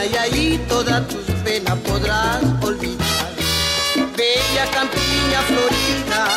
mañana y ahí todas tus penas podrás olvidar. Bella campiña florida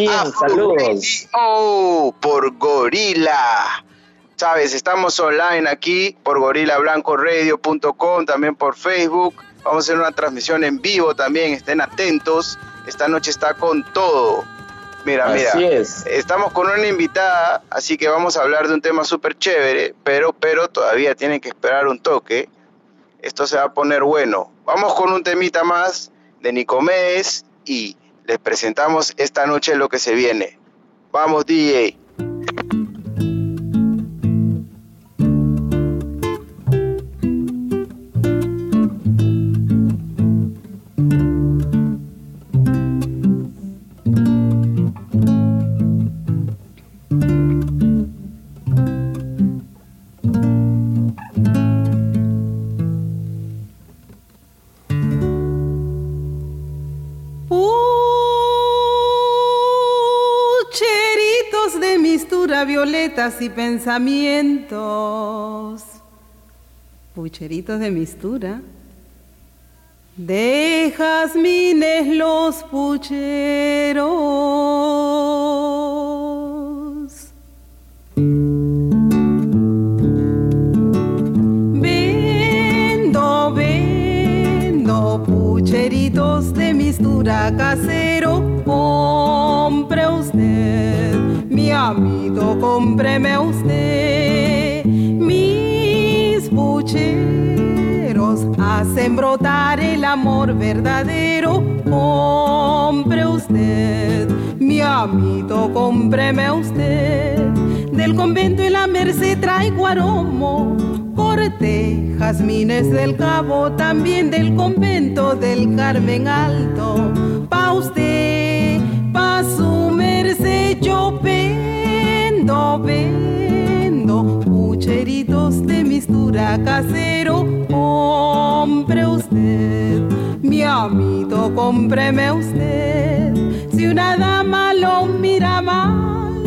Bien, Afro saludos. Radio por Gorila. Sabes, estamos online aquí por gorilablancoradio.com, también por Facebook. Vamos a hacer una transmisión en vivo también, estén atentos. Esta noche está con todo. Mira, mira. Así es. Estamos con una invitada, así que vamos a hablar de un tema súper chévere, pero, pero todavía tienen que esperar un toque. Esto se va a poner bueno. Vamos con un temita más de Nicomedes y les presentamos esta noche lo que se viene. Vamos, DJ. Y pensamientos. Pucheritos de mistura. De jazmines los pucheros. Vendo, vendo pucheritos de mistura casero. Compre usted, mi amigo, cómpreme usted. Mis pucheros hacen brotar el amor verdadero. Compre usted, mi amito, cómpreme usted. Del convento y la merced traigo aromo, corte, jazmines del cabo, también del convento del Carmen Alto. Pa' usted, pa' su yo vendo, vendo pucheritos de mistura mistura casero, compre usted. Mi amito, cómpreme usted. Si una dama lo mira mal,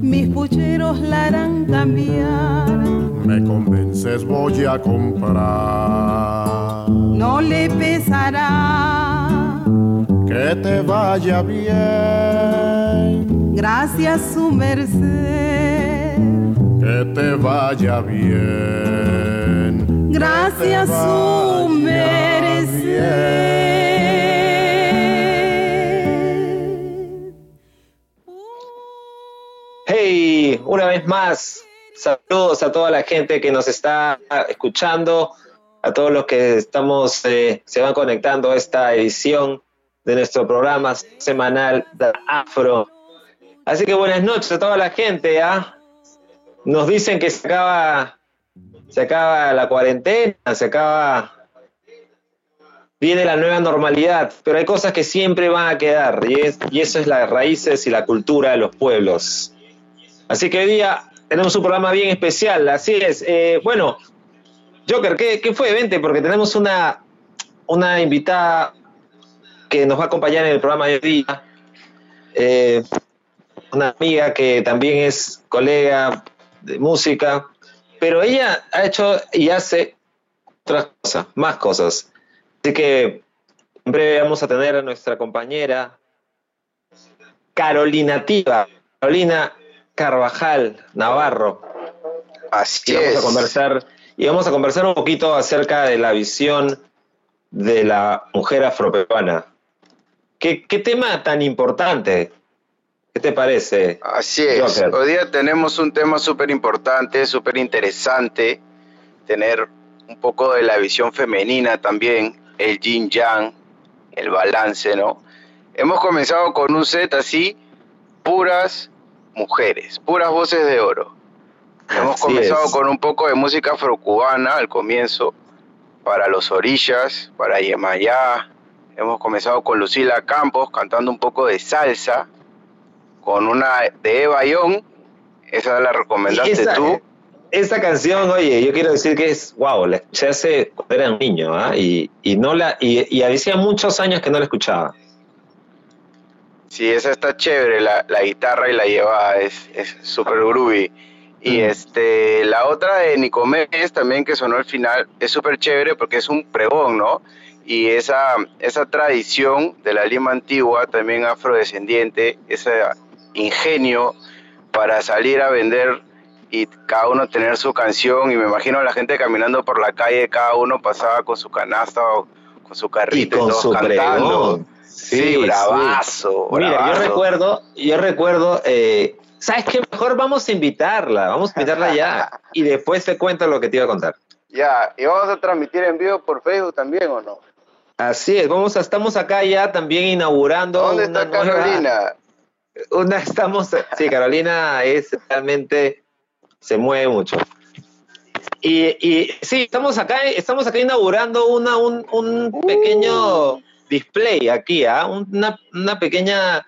mis pucheros la harán cambiar. Me convences, voy a comprar. No le pesará. Que te vaya bien. Gracias, su merced. Que te vaya bien. Gracias, Que te su vaya merced. Hey, una vez más, saludos a toda la gente que nos está escuchando, a todos los que estamos, eh, se van conectando a esta edición de nuestro programa semanal de Afro. Así que buenas noches a toda la gente. ¿ah? Nos dicen que se acaba, se acaba la cuarentena, se acaba, viene la nueva normalidad, pero hay cosas que siempre van a quedar y, es, y eso es las raíces y la cultura de los pueblos. Así que hoy día tenemos un programa bien especial, así es. Eh, bueno, Joker, ¿qué, ¿qué, fue? Vente, porque tenemos una, una invitada que nos va a acompañar en el programa de hoy día. Eh, una amiga que también es colega de música, pero ella ha hecho y hace otras cosas, más cosas. Así que en breve vamos a tener a nuestra compañera Carolina Tiva. Carolina Carvajal Navarro. Así y vamos es. a conversar y vamos a conversar un poquito acerca de la visión de la mujer afroperuana. ¿Qué, qué tema tan importante? ¿Qué te parece? Así es. Joker? Hoy día tenemos un tema súper importante, súper interesante. Tener un poco de la visión femenina también, el yin yang, el balance, ¿no? Hemos comenzado con un set así, puras mujeres, puras voces de oro. Hemos Así comenzado es. con un poco de música afrocubana al comienzo, para los orillas, para Yemayá. Hemos comenzado con Lucila Campos cantando un poco de salsa, con una de Eva Young, esa la recomendaste Esa- tú. Esa canción, oye, yo quiero decir que es, wow, la escuché hace cuando era un niño, ¿ah? y, y no la, y, y hacía muchos años que no la escuchaba. Sí, esa está chévere, la, la guitarra y la lleva, es es súper groovy. Y Mm. este, la otra de Nicomedes también que sonó al final es súper chévere porque es un pregón, ¿no? Y esa, esa tradición de la Lima antigua, también afrodescendiente, ese ingenio para salir a vender y cada uno tener su canción. Y me imagino a la gente caminando por la calle, cada uno pasaba con su canasta o con su carrito y, con todos su cantando. pregón. Sí, bravazo. Mira, yo recuerdo, yo recuerdo, eh, ¿sabes qué? Mejor vamos a invitarla, vamos a invitarla ya, y después te cuento lo que te iba a contar. Ya, ¿y vamos a transmitir en vivo por Facebook también o no? Así es, vamos a, estamos acá ya también inaugurando. ¿Dónde una está nueva- Carolina? una estamos sí Carolina es realmente se mueve mucho y, y sí estamos acá estamos acá inaugurando una un, un pequeño display aquí ¿ah? una, una pequeña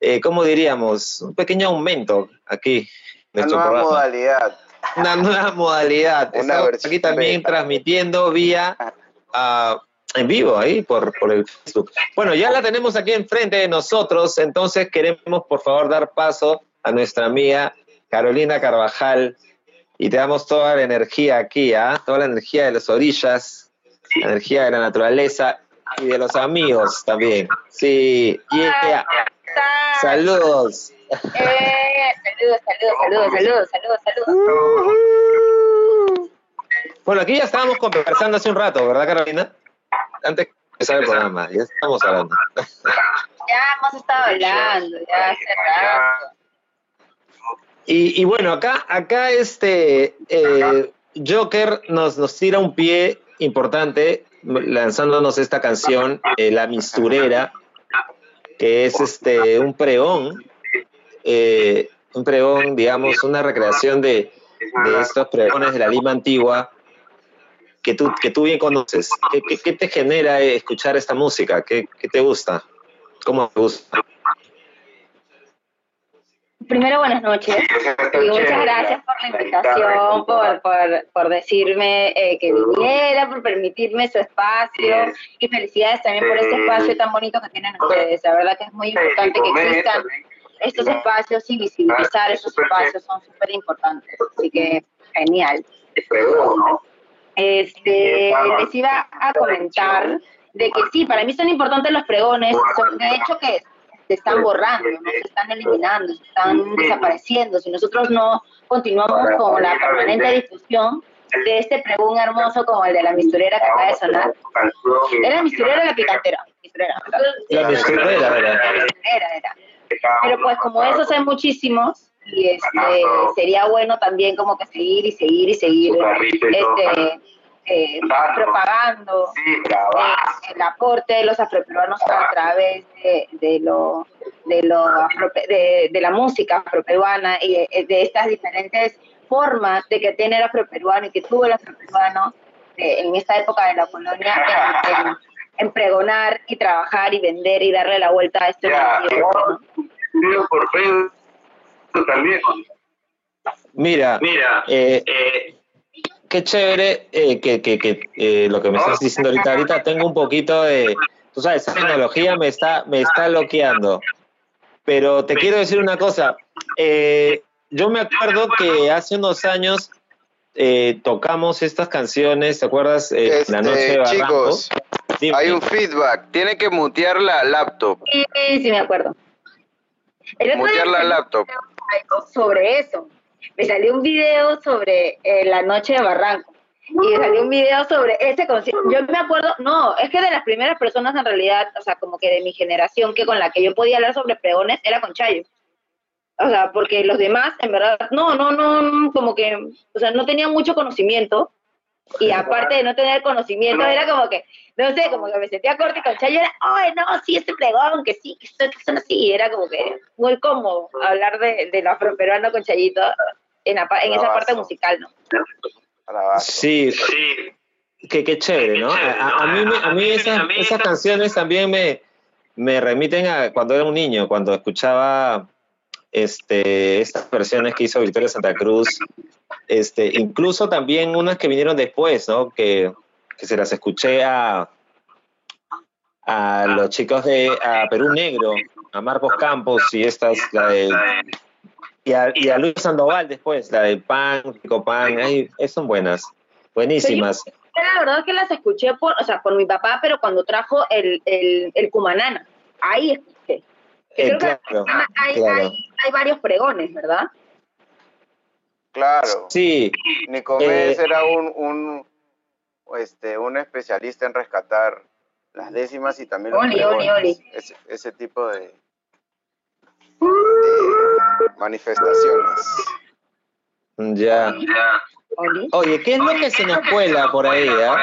eh, cómo diríamos un pequeño aumento aquí en Una nueva programa modalidad. una nueva modalidad Una aquí también transmitiendo vía en vivo ahí por, por el Facebook. Bueno, ya la tenemos aquí enfrente de nosotros, entonces queremos por favor dar paso a nuestra amiga Carolina Carvajal y te damos toda la energía aquí, ¿ah? toda la energía de las orillas, la energía de la naturaleza y de los amigos también. Sí, yeah. Saludos. Eh, saludos, saludos, saludos, saludos, saludos, saludos. Bueno, aquí ya estábamos conversando hace un rato, ¿verdad, Carolina? Antes de empezar el programa, ya estamos hablando. Ya hemos estado hablando, ya hace rato. Y, y bueno, acá, acá este eh, Joker nos, nos tira un pie importante lanzándonos esta canción, eh, La Misturera, que es este un pregón, eh, un pregón, digamos, una recreación de, de estos pregones de la Lima antigua que tú, que tú bien conoces. ¿Qué, qué, qué te genera escuchar esta música? ¿Qué, ¿Qué te gusta? ¿Cómo te gusta? Primero, buenas noches. Y muchas gracias por la invitación, por, por, por decirme eh, que viniera, por permitirme su espacio. Y felicidades también por este espacio tan bonito que tienen ustedes. La verdad que es muy importante que existan estos espacios y visibilizar estos espacios son súper importantes. Así que genial. Este, les iba a comentar de que sí, para mí son importantes los pregones, son, de hecho que se están borrando, ¿no? se están eliminando, se están desapareciendo. Si nosotros no continuamos con la permanente difusión de este pregón hermoso como el de la misturera que acaba de sonar, ¿era la misturera o la picantera? Misturera. La misturera era. Pero pues como esos hay muchísimos, y este sería bueno también como que seguir y seguir y seguir este eh, propagando eh, el aporte de los afroperuanos a través de, de lo de lo afrope- de, de la música afroperuana y de, de estas diferentes formas de que tiene el afroperuano y que tuvo el afroperuano eh, en esta época de la colonia en, en- en pregonar y trabajar y vender y darle la vuelta a este medio, ¿no? Video por Facebook también. Mira, Mira, eh, eh, qué chévere eh, que, que, que eh, lo que me estás diciendo ahorita. Ahorita tengo un poquito de, tú sabes, esa tecnología me está, me está bloqueando. Pero te quiero decir una cosa. eh, yo me acuerdo que hace unos años eh, tocamos estas canciones, ¿te acuerdas? Eh, la noche de Este, Barranco. chicos, Dime. hay un feedback. Tiene que mutear la laptop. Sí, sí, me acuerdo. El Mutear la laptop. Algo sobre eso. Me salió un video sobre eh, la noche de Barranco. Y salió un video sobre ese concierto. Yo me acuerdo, no, es que de las primeras personas en realidad, o sea, como que de mi generación, que con la que yo podía hablar sobre pregones era con Chayo. O sea, porque los demás, en verdad, no, no, no, no, como que, o sea, no tenían mucho conocimiento. Y aparte de no tener conocimiento, era como que, no sé, como que me sentía corta y con Chayo era, ay, no, sí, este pregón, que sí, que son, que son así. Y era como que muy cómodo hablar de, de lo afroperuano con Chayito en, la en esa parte musical, ¿no? Sí, sí, que qué chévere, ¿no? A, a- a mí, me- a mí esas, esas canciones también me, me remiten a cuando era un niño, cuando escuchaba este, estas versiones que hizo Victoria Santa Cruz, este, incluso también unas que vinieron después, ¿no? Que, que se las escuché a, a los chicos de a Perú Negro, a Marcos Campos y estas, la de y a, Luis Sandoval después, la de Pan, Rico Pan, ay, eh, son buenas, buenísimas. La verdad es que las escuché por, o sea, por mi papá, pero cuando trajo el, el, el Cumanana, ahí Eh, creo que claro, hay, claro. hay, hay varios pregones, ¿verdad? Claro. Sí, Nicomedes Eh, era un, un, este, un especialista en rescatar las décimas y también los Oli, pregones. oli, oli. Ese, ese tipo de, de manifestaciones. ya. Oye, ¿qué es lo que se nos cuela por ahí? ah?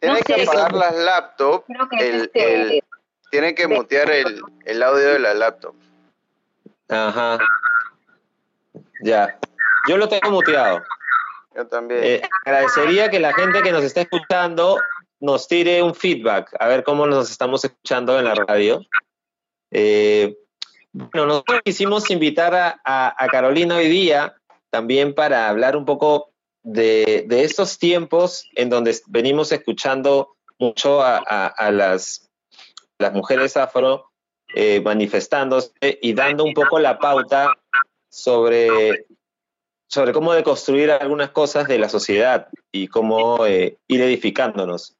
Tienen No que apagar las laptops, Creo que es el, este, el- tienen que mutear el, el audio de la laptop. Ajá. Ya. Yo lo tengo muteado. Yo también. Eh, agradecería que la gente que nos está escuchando nos tire un feedback, a ver cómo nos estamos escuchando en la radio. Eh, bueno, nosotros quisimos invitar a, a- a Carolina hoy día también para hablar un poco de, de estos tiempos en donde venimos escuchando mucho a, a- a las, las mujeres afro eh, manifestándose y dando un poco la pauta sobre sobre cómo deconstruir algunas cosas de la sociedad y cómo eh, ir edificándonos.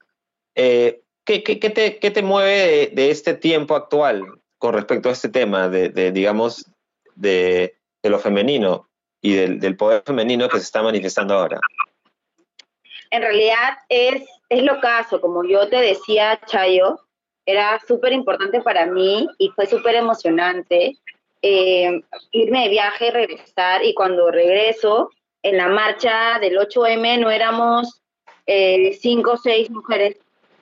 Eh, ¿qué, qué- qué te, qué te mueve de, este tiempo actual con respecto a este tema de, de, digamos, de, de lo femenino y del, del poder femenino que se está manifestando ahora? en realidad es, es lo caso, como yo te decía, Chayo, era súper importante para mí y fue súper emocionante eh, irme de viaje regresar. Y cuando regreso, en la marcha del 8M no éramos eh, cinco o seis mujeres,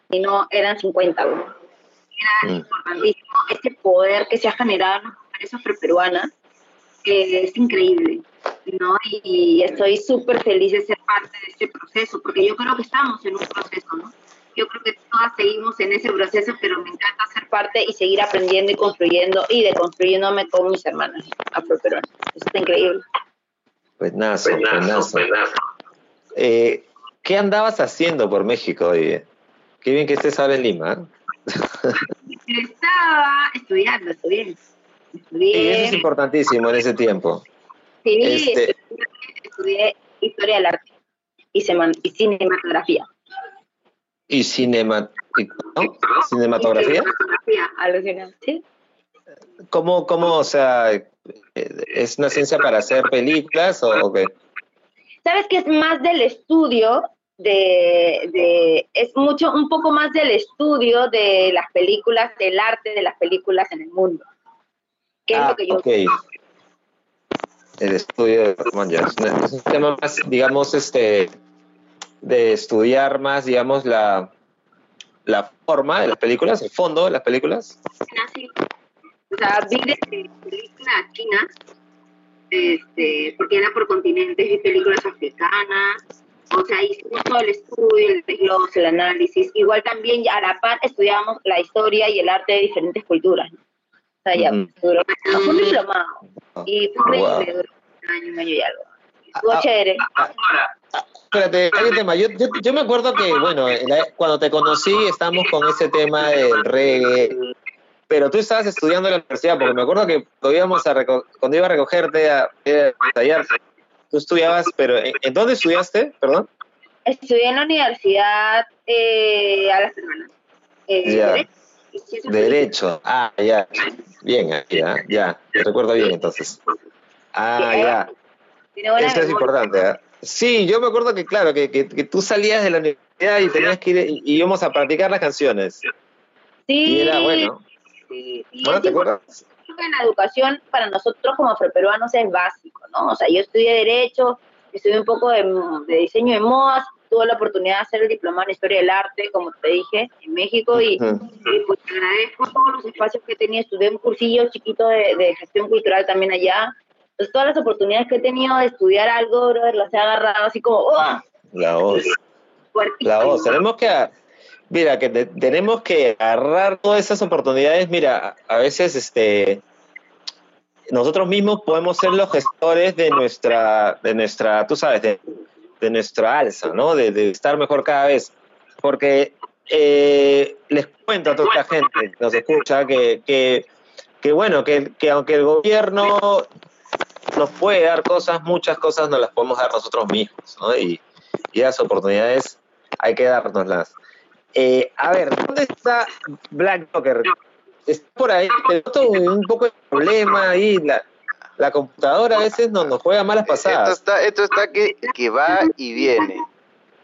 sino eran 50. ¿no? Era Mm. importantísimo este poder que se ha generado en las mujeres afroperuanas, que es increíble. ¿no? Y, y estoy súper feliz de ser parte de este proceso, porque yo creo que estamos en un proceso, ¿no? Yo creo que todas seguimos en ese proceso, pero me encanta ser parte y seguir aprendiendo y construyendo y deconstruyéndome con mis hermanas afroperuanas. Eso está increíble. Buenazo, buenazo. Eh, ¿Qué andabas haciendo por México, oye? Qué bien que estés ahora en Lima. ¿eh? Estaba estudiando, estudié. Sí, Estudié, eso es importantísimo en ese tiempo. sí, este- estudié, estudié historia del arte y, y cinematografía. ¿Y cinema, ¿no? cinematografía? Cinematografía, alucinante, ¿sí? ¿Cómo, cómo, o sea, eh, es una ciencia para hacer películas o, qué? sabes que es más del estudio de, de- es mucho un poco más del estudio de las películas del arte de las películas en el mundo que es Ah, lo que yo ok. El estudio de es un tema más, digamos, este, de estudiar más, digamos, la, la forma de las películas, el fondo de las películas. así. o sea vi de películas chinas este porque era por continentes vi películas africanas o sea hicimos todo el estudio el desglose el análisis igual también a la par estudiábamos la historia y el arte de diferentes culturas ¿no? o sea ya Ujú. duró fue un diplomado y fue Wow. un año, un año y algo. Estuvo Ah, chévere. Espérate, hay un tema. Yo, yo, yo me acuerdo que, bueno, en la- cuando te conocí estábamos con ese tema del reggae, pero tú estabas estudiando en la universidad, porque me acuerdo que cuando, íbamos a cuando iba a recogerte a, a ensayar, tú estudiabas, pero ¿en, en dónde estudiaste? Perdón. Estudié en la universidad eh, a las semanas. Eh, Ya. Derecho. Ah, ya. Bien, ya, ya. Te recuerdo bien entonces. Ah, ya. Eso es importante. ¿ah? Sí, yo me acuerdo que, claro, que, que, que tú salías de la universidad y tenías que ir y, y íbamos a practicar las canciones. Sí, Y era bueno. sí, sí, ¿No te acuerdas? La educación para nosotros como afroperuanos es básico, ¿no? O sea, yo estudié Derecho, estudié un poco de, de diseño de modas, tuve la oportunidad de hacer el diplomado en Historia del Arte, como te dije, en México, y, Ujú. y pues te agradezco todos los espacios que he tenido. Estudié un cursillo chiquito de, de gestión cultural también allá. Entonces, todas las oportunidades que he tenido de estudiar algo, brother, las he agarrado así como, ¡oh! La voz. La voz. Tenemos que, mira, que te- tenemos que agarrar todas esas oportunidades. Mira, a veces, este, nosotros mismos podemos ser los gestores de nuestra, de nuestra, tú sabes, de, de nuestra alza, ¿no? De, de estar mejor cada vez. Porque eh, les cuento a toda la gente que nos escucha que, que, que bueno, que, que aunque el gobierno nos puede dar cosas, muchas cosas nos las podemos dar nosotros mismos, ¿no? Y, y las oportunidades hay que dárnoslas. Eh, a ver, ¿dónde está Black Joker? Está por ahí, te noto un poco de problema ahí, la, la computadora a veces nos, nos juega malas Esto pasadas. está, esto está que, que va y viene.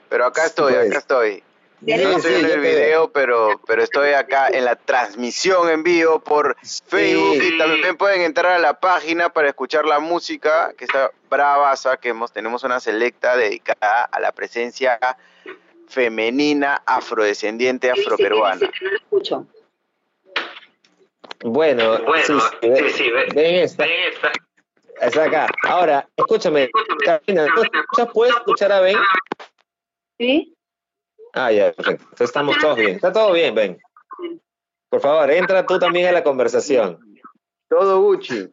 Pero acá estoy, Pues. acá estoy. Sí, No estoy en el video, pero, pero estoy acá en la transmisión en vivo por Facebook y también pueden entrar a la página para escuchar la música que está bravaza, que hemos, tenemos una selecta dedicada a la presencia femenina afrodescendiente afroperuana. Sí, sí, sí, no lo escucho. Bueno, sí, sí, ve- ven esta. Es acá. Ahora, escúchame, Carolina, ¿tú escuchas? ¿Puedes escuchar a Ben? ¿Sí? Ah, ya, perfecto. Estamos todos bien. Está todo bien, Ben. Por favor, entra tú también a la conversación. Todo Gucci.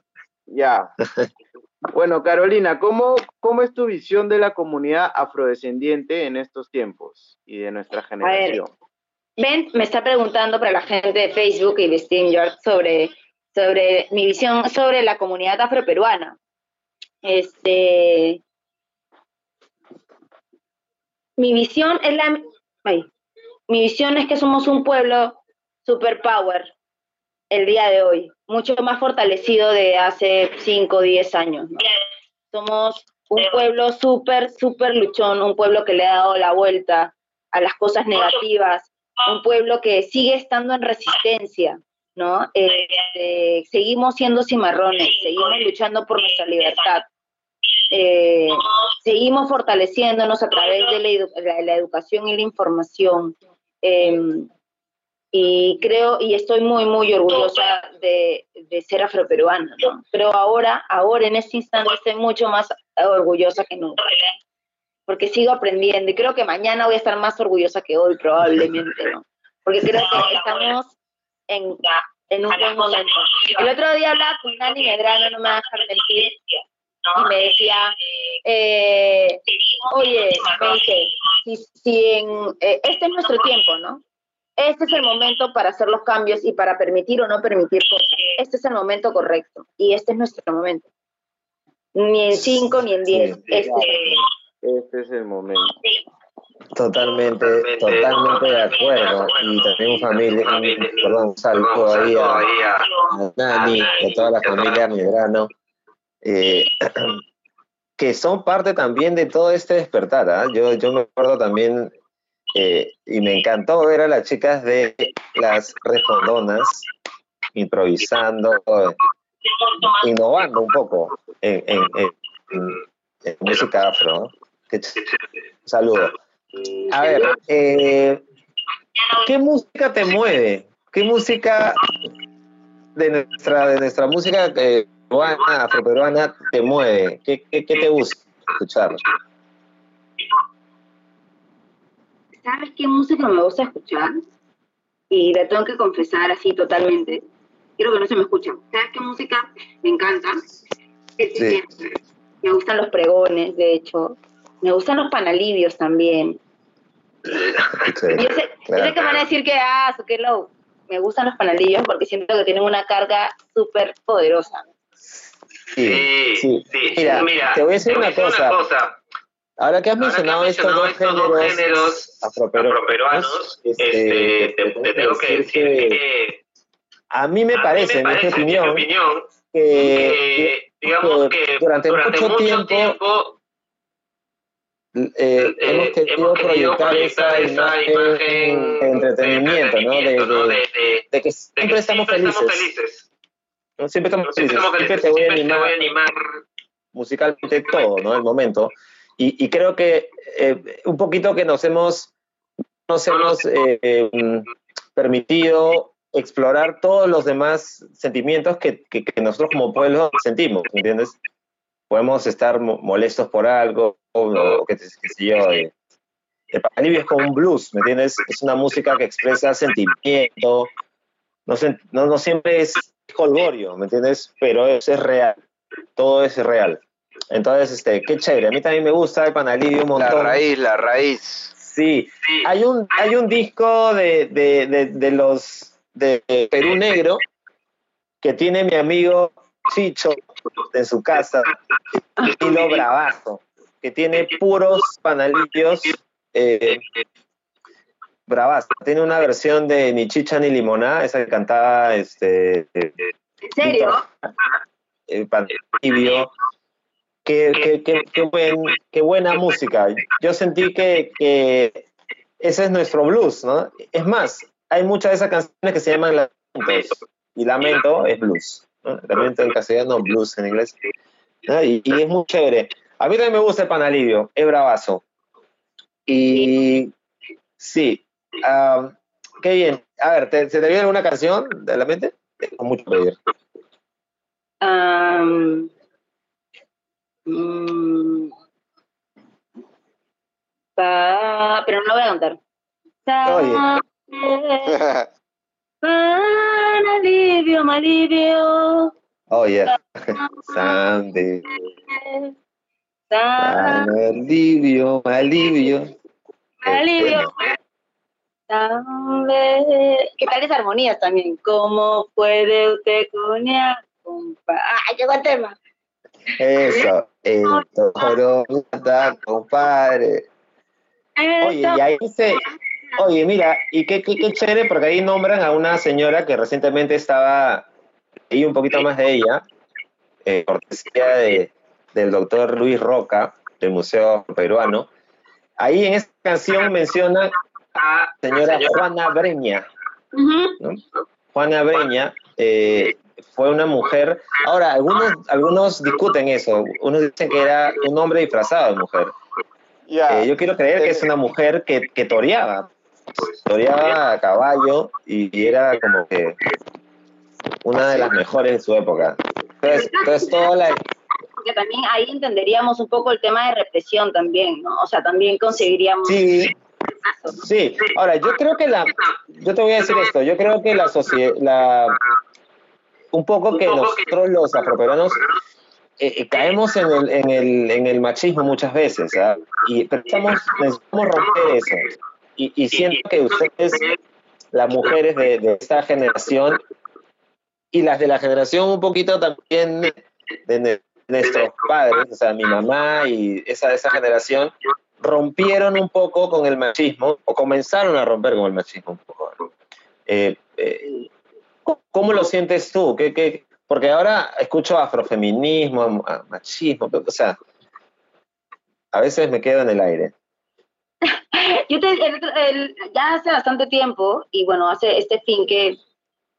Ya. Bueno, Carolina, ¿cómo, ¿cómo es tu visión de la comunidad afrodescendiente en estos tiempos y de nuestra generación? Ben me está preguntando para la gente de Facebook y de StreamYard sobre, sobre mi visión sobre la comunidad afroperuana. Este, mi visión es la, mi visión es que somos un pueblo superpower el día de hoy, mucho más fortalecido de hace 5 o 10 años. Somos un pueblo súper, súper luchón, un pueblo que le ha dado la vuelta a las cosas negativas, un pueblo que sigue estando en resistencia, ¿no? Este, seguimos siendo cimarrones, seguimos luchando por nuestra libertad, eh, seguimos fortaleciéndonos a través de la, edu- la- la educación y la información. eh, y creo, y estoy muy, muy orgullosa de, de ser afroperuana, ¿no? Pero ahora, ahora en este instante estoy mucho más orgullosa que nunca. porque sigo aprendiendo y creo que mañana voy a estar más orgullosa que hoy, probablemente, ¿no? Porque creo que estamos en, en un buen momento. El otro día hablaba con Nani Medrano, no me va a mentir, y me decía, eh, oye, me dice, si, si en, eh, este es nuestro tiempo, ¿no? Este es el momento para hacer los cambios y para permitir o no permitir cosas. Este es el momento correcto y este es nuestro momento. Ni en cinco ni en diez. Sí. Este es el momento. Este es el momento. Totalmente, totalmente de acuerdo. Y también un familia, un, perdón, un saludo ahí a, a Nani, a toda la familia Medrano, eh, que son parte también de todo este despertar. ¿ah? Yo, yo me acuerdo también, eh, y me encantó ver a las chicas de las respondonas improvisando, eh, innovando un poco en, música afro. ¿no? Qué ch- Un saludo. A ver, eh, ¿qué música te mueve? ¿Qué música de nuestra, de nuestra música eh, peruana, afroperuana te mueve? ¿Qué, qué, qué te gusta escuchar? ¿Sabes qué música me gusta escuchar? Y la tengo que confesar así totalmente. Quiero que no se me escucha. ¿Sabes qué música me encanta? El Sí. Me gustan los pregones, de hecho. Me gustan los panalibios también. Chévere. yo sé, yo Claro. sé que van a decir que, ah, su que low. Me gustan los panalibios porque siento que tienen una carga súper poderosa. Sí, sí. Mira, te voy a decir una cosa. Ahora que has mencionado estos dos géneros afroperuanos, este, te, te tengo que decir que a mí me parece, en mi opinión, que, digamos que durante, mucho tiempo, eh, hemos querido proyectar esa imagen de entretenimiento, ¿no? De, de- de que siempre estamos felices. ¿No? Siempre estamos felices. Siempre te voy a animar musicalmente todo, ¿no? El momento. Y, y creo que eh, un poquito que nos hemos, nos hemos eh, permitido explorar todos los demás sentimientos que, que- que nosotros como pueblo sentimos, ¿me ¿entiendes? Podemos estar mo- molestos por algo, o, qué, sé- yo. eh. El alivio es como un blues, ¿me entiendes? Es una música que expresa sentimiento, no, no, no siempre es colgorio, ¿me entiendes? Pero eso es real, todo es real. Entonces, este, qué chévere. A mí también me gusta el Panalivio un La montón. raíz, la raíz. Sí, hay un, hay un disco de, de, de, de los de Perú Negro que tiene mi amigo Chicho en su casa, estilo bravazo, que tiene puros panalillos eh, bravazo. Tiene una versión de Ni Chicha ni Limoná, esa que cantaba este, eh, ¿En serio? el Panalivio. Qué, qué, qué, qué buen- qué buena música. Yo sentí que, que ese es nuestro blues, ¿no? Es más, hay muchas de esas canciones que se llaman lamentos, y lamento es blues, ¿no? Lamento en castellano, blues en inglés, ¿no? y, y es muy chévere. A mí también me gusta el panalivio, es bravazo. Y sí, ah, qué bien. A ver, ¿te- ¿se te viene alguna canción de la mente? Tengo mucho que pedir. Mm, pa- pero no lo voy a cantar. Oye. Pan alivio, malivio. Oh, yeah. Sandy. Alivio, alivio. Dame- ¿Qué tal esas armonías también? ¿Cómo puede usted compa? ¡Ay, llegó el tema! Eso, el toro mata, compadre. Oye, y ahí se. Oye, mira, y qué, qué, qué chévere, porque ahí nombran a una señora que recientemente estaba. Y un poquito más de ella, eh, cortesía de, del doctor Luis Roca, del Museo Peruano. Ahí en esta canción menciona a señora Juana Breña. Juana Breña eh, fue una mujer. Ahora, algunos, algunos discuten eso. Unos dicen que era un hombre disfrazado de mujer. Eh, yo quiero creer que es una mujer que, que toreaba. Toreaba a caballo y, y era como que una de las mejores de su época. Entonces, entonces toda la, porque también ahí entenderíamos un poco el tema de represión también, ¿no? O sea, también conseguiríamos... Sí. Sí. Ahora, yo creo que la, yo te voy a decir esto, yo creo que la sociedad, un poco que nosotros los afroperuanos eh, eh, caemos en el, en, el, en el machismo muchas veces, ¿ah? y pero estamos, necesitamos romper eso. Y, siento que ustedes, las mujeres de, de esta generación, y las de la generación un poquito también de, de nuestros padres, o sea, mi mamá y esa, esa generación, rompieron un poco con el machismo, o comenzaron a romper con el machismo un poco. ¿no? Eh, eh, ¿Cómo lo sientes tú? ¿Qué, qué? Porque ahora escucho afrofeminismo, machismo, o sea, a veces me quedo en el aire. Yo te, el el- ya hace bastante tiempo, y bueno, hace este fin que,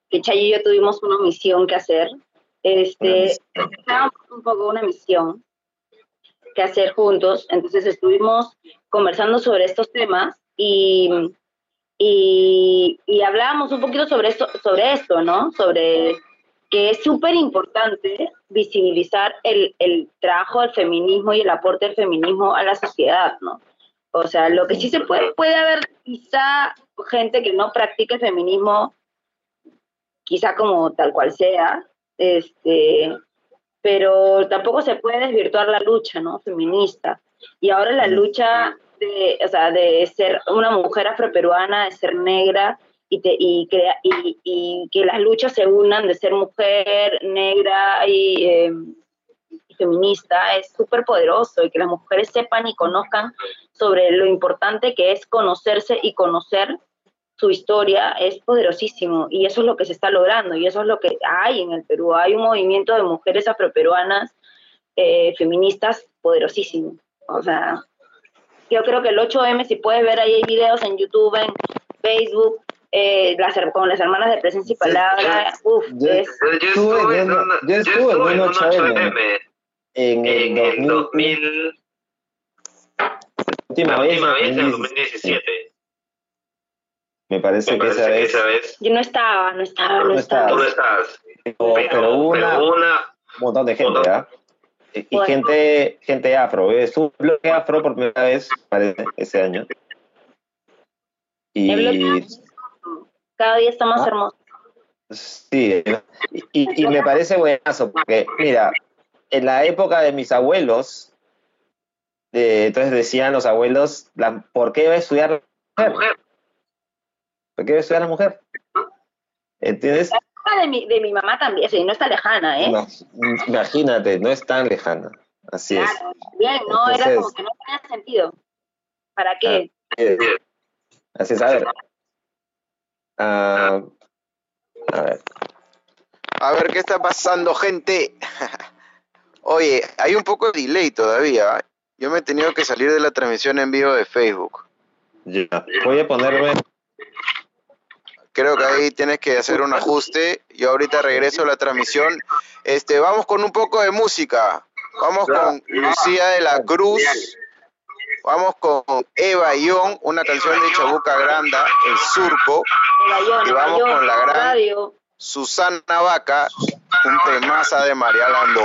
que Chay y yo tuvimos una misión que hacer, este, teníamos un poco una misión que hacer juntos, entonces estuvimos conversando sobre estos temas y, y, hablábamos un poquito sobre esto, sobre ¿no? Sobre que es súper importante visibilizar el, el trabajo del feminismo y el aporte del feminismo a la sociedad, ¿no? O sea, lo que sí se puede, puede haber quizá gente que no practique el feminismo, quizá como tal cual sea, este, pero tampoco se puede desvirtuar la lucha, ¿no? Feminista. Y ahora la lucha de, o sea, de ser una mujer afroperuana, de ser negra y, te- y, crea- y, y que las luchas se unan de ser mujer, negra y, eh, y feminista es súper poderoso y que las mujeres sepan y conozcan sobre lo importante que es conocerse y conocer su historia es poderosísimo y eso es lo que se está logrando y eso es lo que hay en el Perú. Hay un movimiento de mujeres afroperuanas eh, feministas poderosísimo. O sea, yo creo que el 8M, si puedes ver ahí hay videos en YouTube, en Facebook, eh, las, con las hermanas de presencia y palabra, uff, Yo- es Yo, yo Estuve en una- yo yo estuve en estuve en un un 8M. 8M En el en el 2000, 2000, última la vez, última vez en el 2017. 2017. Me parece Me que esa que vez, esa vez yo no estaba, no estaba, no, No estaba. tú no estabas. pero, Pero, pero hubo una- pero un una montón de gente, montón. ¿ah? Y, y Bueno. gente, gente afro. ¿eh? Estuvo en bloque afro por primera vez, parece, ese año. Y Cada día está más Ah. hermoso. sí, y, y- y me parece buenazo, porque mira, en la época de mis abuelos, eh, entonces decían los abuelos, la- ¿por qué va a estudiar La mujer? ¿Por qué va a la mujer? ¿Entiendes? De mi, de mi mamá también, sí, no está lejana, ¿eh? Ima- Imagínate, no es tan lejana. Así es. Claro, bien, no, era como que no tenía sentido. ¿Para qué? Eh, Así es, a ver. Ah, a ver. A ver, ¿qué está pasando, gente? Oye, hay un poco de delay todavía. Yo me he tenido que salir de la transmisión en vivo de Facebook. Ya. Voy a ponerme. Creo que ahí tienes que hacer un ajuste. Yo ahorita regreso a la transmisión. Este, vamos con un poco de música. Vamos con Lucía de la Cruz. Vamos con Eva Ión, una canción de Chabuca Granda, El Surco. Y vamos con la gran-. Susana Vaca, un temaza de María Lando.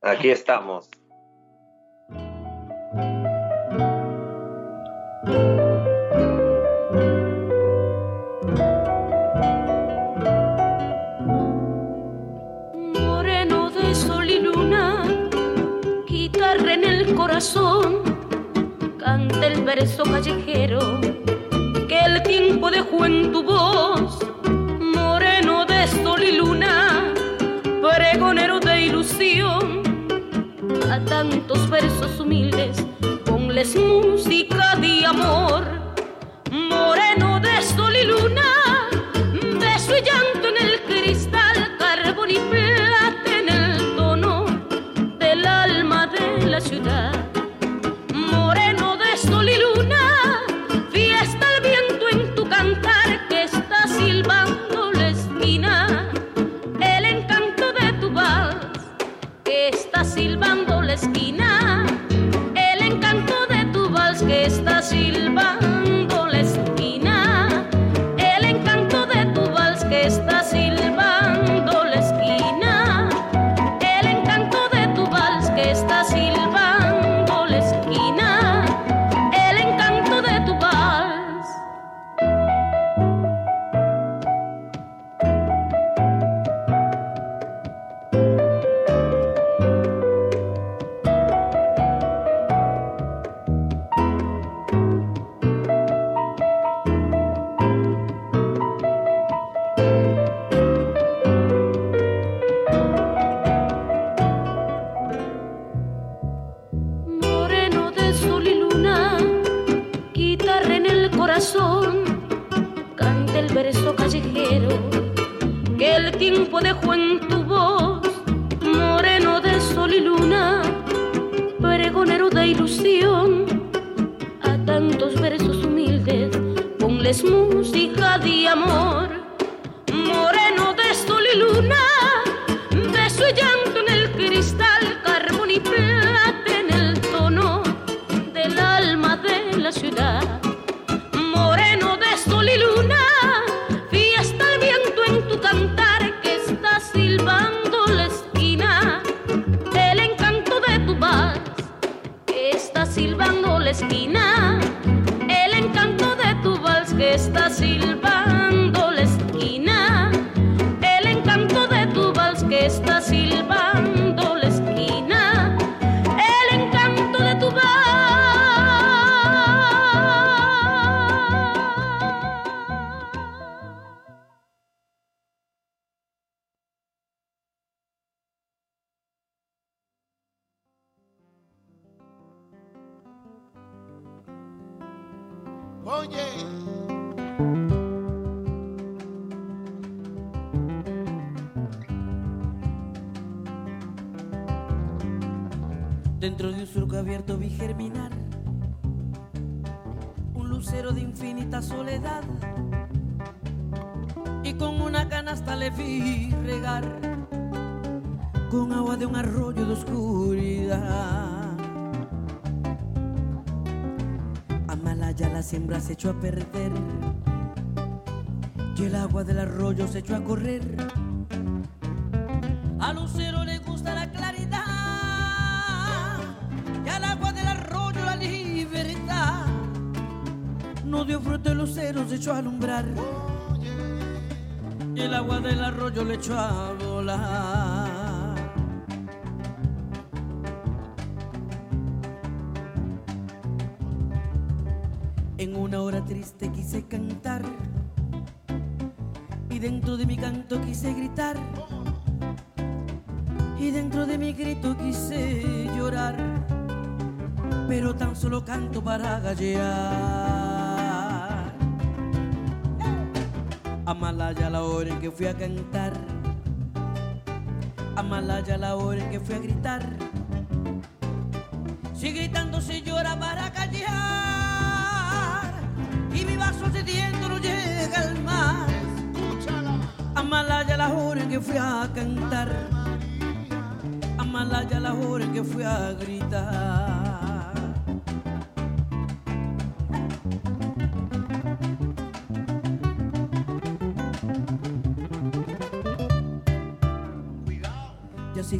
Aquí estamos. Moreno de sol y luna, guitarra en el corazón, canta el verso callejero que el tiempo dejó en tu voz. Moreno de sol y luna, pregonero de ilusión, a tantos versos humildes, ponles música a volar. En una hora triste quise cantar y dentro de mi canto quise gritar y dentro de mi grito quise llorar, pero tan solo canto para gallear. Amalaya la hora en que fui a cantar, Amalaya la hora en que fui a gritar, si gritando se llora para callar y mi vaso sediento no llega al mar. Amalaya la hora en que fui a cantar. Amalaya la hora en que fui a gritar.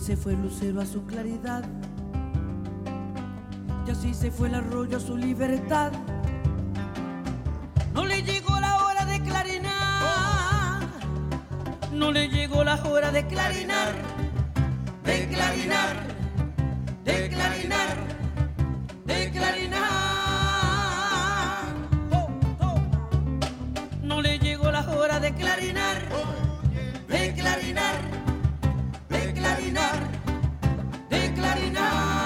Se fue el lucero a su claridad. Y así se fue el arroyo a su libertad. No le llegó la hora de clarinar. No le llegó la hora de clarinar. De clarinar. De clarinar. De clarinar. No le llegó la hora de clarinar. De clarinar. De clarinar.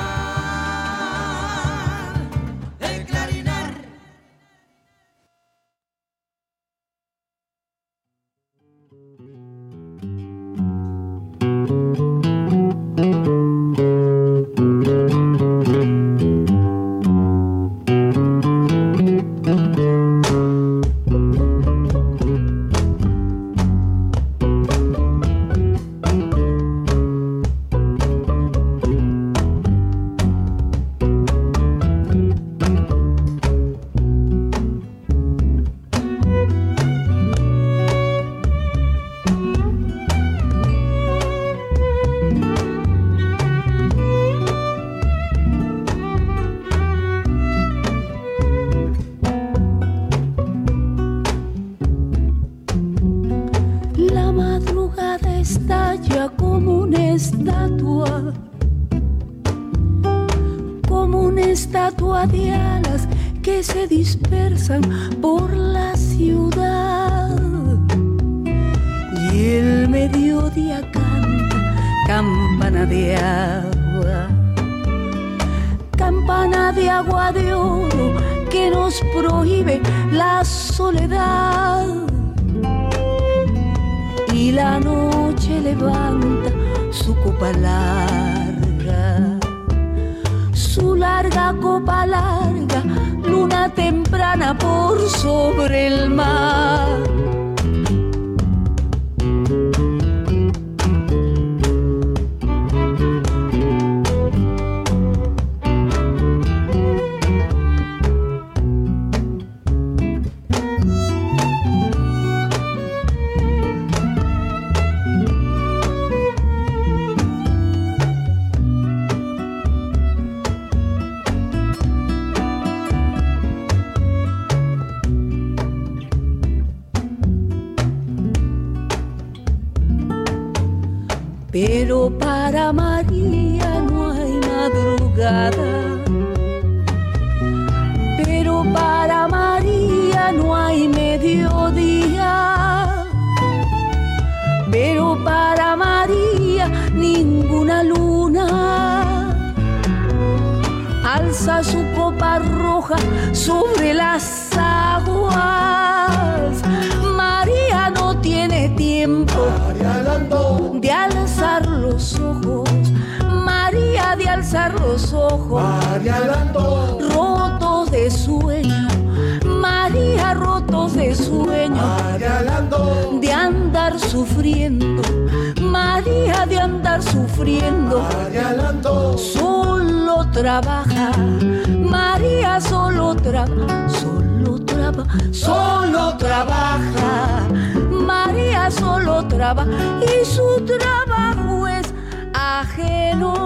Ajeno.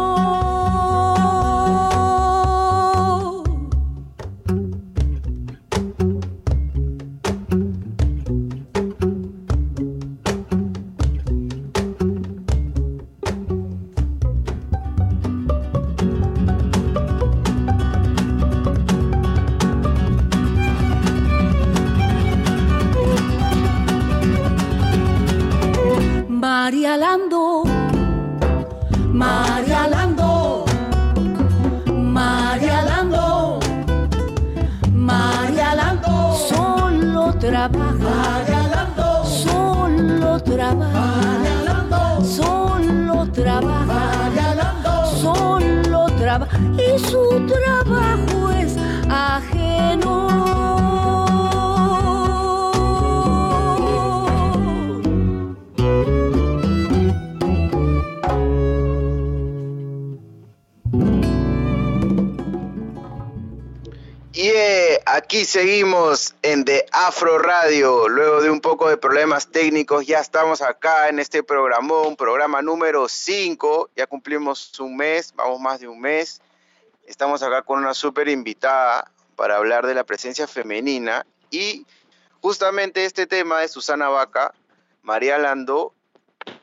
Afro Radio. Luego de un poco de problemas técnicos, ya estamos acá en este programón, programa número 5. Ya cumplimos un mes, vamos más de un mes. Estamos acá con una súper invitada para hablar de la presencia femenina. Y justamente este tema de Susana Vaca, María Lando,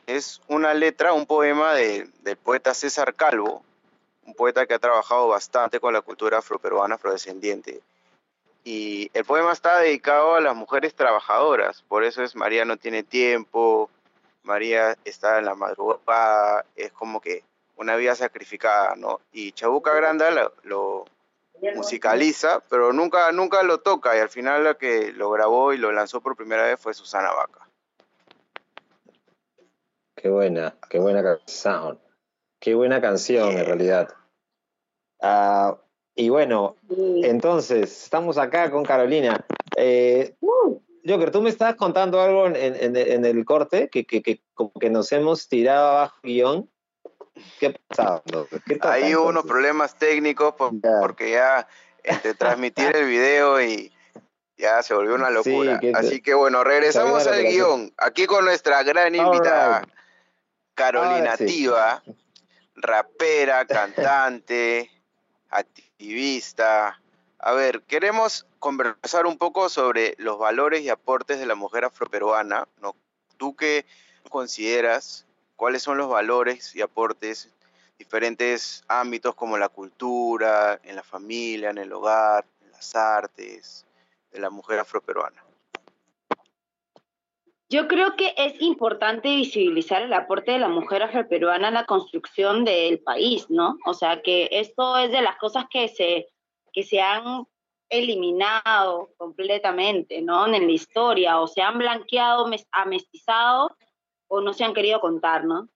es una letra, un poema de- del poeta César Calvo, un poeta que ha trabajado bastante con la cultura afroperuana afrodescendiente. Y el poema está dedicado a las mujeres trabajadoras, por eso es María no tiene tiempo, María está en la madrugada, es como que una vida sacrificada, ¿no? Y Chabuca Granda lo, lo musicaliza, pero nunca, nunca lo toca, y al final la que lo grabó y lo lanzó por primera vez fue Susana Vaca. Qué buena, qué buena canción. Qué buena canción en realidad. Ah, y bueno, entonces, estamos acá con Carolina. Eh, Joker, tú me estabas contando algo en, en- en el corte, que, que, que como que nos hemos tirado abajo guion. ¿Qué ha pasado? ¿Qué hubo unos problemas técnicos por- Ya. porque ya este, transmitir el video y ya se volvió una Sí, locura. que Así que bueno, regresamos al guion. Aquí con nuestra gran invitada. Carolina sí. Tiva, rapera, cantante, activista. A ver, queremos conversar un poco sobre los valores y aportes de la mujer afroperuana. ¿no? ¿Tú qué consideras? ¿Cuáles son los valores y aportes diferentes ámbitos como la cultura, en la familia, en el hogar, en las artes, de la mujer afroperuana? Yo creo que es importante visibilizar el aporte de la mujer afroperuana en la construcción del país, ¿no? O sea, que esto es de las cosas que se, que se han eliminado completamente, ¿no? En la historia, o se han blanqueado, mes- amestizado o no se han querido contar, ¿no?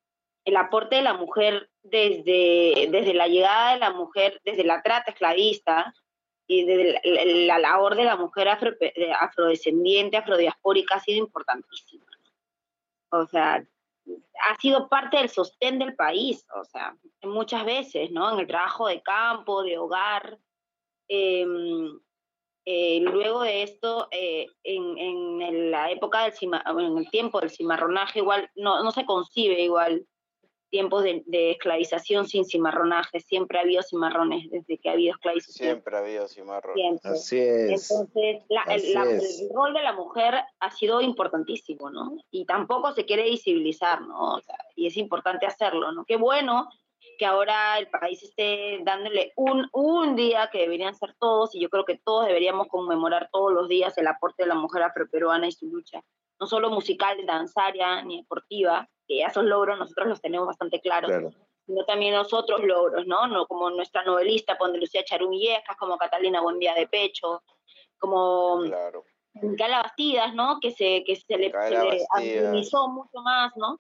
El aporte de la mujer desde, desde la llegada de la mujer, desde la trata esclavista y desde la, la labor de la mujer afro, afrodescendiente, afrodiaspórica ha sido importantísima. O sea, ha sido parte del sostén del país, o sea, muchas veces, ¿no? En el trabajo de campo, de hogar. Em, eh, luego de esto, eh, en, en, la época del en el tiempo del cimarronaje, igual no, no se concibe igual tiempos de, de, esclavización sin cimarronaje. Siempre ha habido cimarrones desde que ha habido esclavización. Siempre ha habido cimarrones. Así es. Entonces, la, Así el, es. el, rol de la mujer ha sido importantísimo, ¿no? Y tampoco se quiere visibilizar, ¿no? O sea, y es importante hacerlo, ¿no? Qué bueno que ahora el país esté dándole un, un día que deberían ser todos, y yo creo que todos deberíamos conmemorar todos los días el aporte de la mujer afroperuana y su lucha, no solo musical, danzaria ni deportiva, que esos logros nosotros los tenemos bastante claros, Claro. sino también los otros logros, ¿no? no como nuestra novelista, Ponde Lucía Charumillescas, como Catalina Buendía de Pecho, como Claro. Micaela Bastidas, ¿no? Que se, que se le, se le mucho más, ¿no?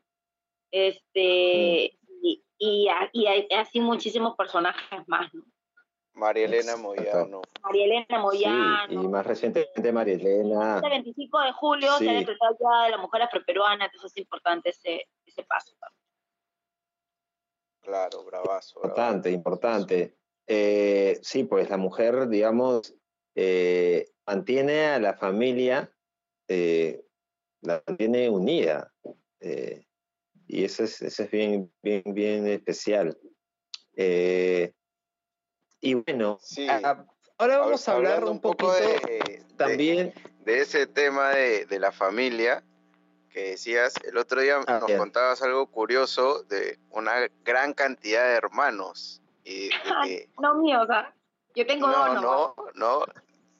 Este, y, y, y hay- así muchísimos personajes más, ¿no? María Elena. Moyano. María Elena Moyano. Sí, y más recientemente María Elena. Este 25 de julio Sí. se ha decretado ya de la mujer afroperuana, entonces es importante ese, ese paso. Claro, bravazo. bravazo. Importante, importante. Eh, sí, pues la mujer, digamos, eh, mantiene a la familia, eh, la mantiene unida. eh, y eso es, eso es bien, bien, bien especial. Eh, y bueno, Sí. a- ahora vamos a hablar un poquito de, también. de ese tema de, de la familia que decías, el otro día Ah, nos bien. contabas algo curioso de una gran cantidad de hermanos. Y de que, No mío, o sea, yo tengo dos no, nomás. no, no,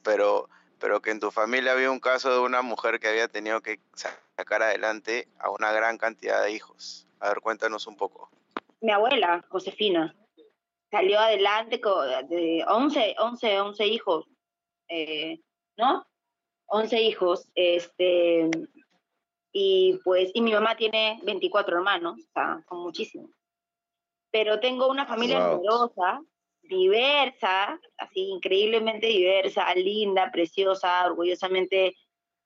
pero, pero que en tu familia había un caso de una mujer que había tenido que sacar adelante a una gran cantidad de hijos. A ver, cuéntanos un poco. mi abuela, Josefina, salió adelante con de 11, 11, 11 hijos, eh, ¿no? 11 hijos, este, y pues, y mi mamá tiene 24 hermanos, o sea, son muchísimos. Pero tengo una familia Wow. numerosa, diversa, así increíblemente diversa, linda, preciosa, orgullosamente,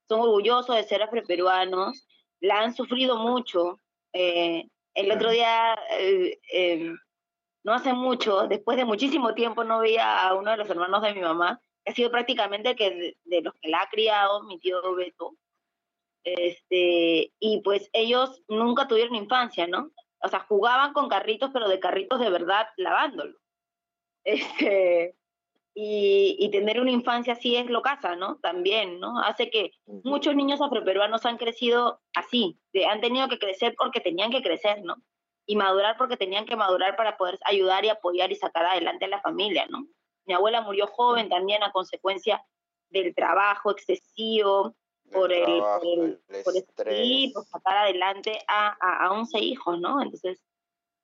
son orgullosos de ser afroperuanos, la han sufrido mucho. eh, el otro día, eh, eh, no hace mucho, después de muchísimo tiempo, no veía a uno de los hermanos de mi mamá, que ha sido prácticamente el que de, de los que la ha criado, mi tío Beto. Este, y pues ellos nunca tuvieron infancia, ¿no? O sea, jugaban con carritos, pero de carritos de verdad lavándolo. Este, y, y tener una infancia así es lo casa, ¿no? También, ¿no? Hace que muchos niños afroperuanos han crecido así, han tenido que crecer porque tenían que crecer, ¿no? Y madurar porque tenían que madurar para poder ayudar y apoyar y sacar adelante a la familia, ¿no? Mi abuela murió joven también a consecuencia del trabajo excesivo, por el, trabajo, por el, el por el- sacar adelante a, a, a 11 hijos, ¿no? Entonces,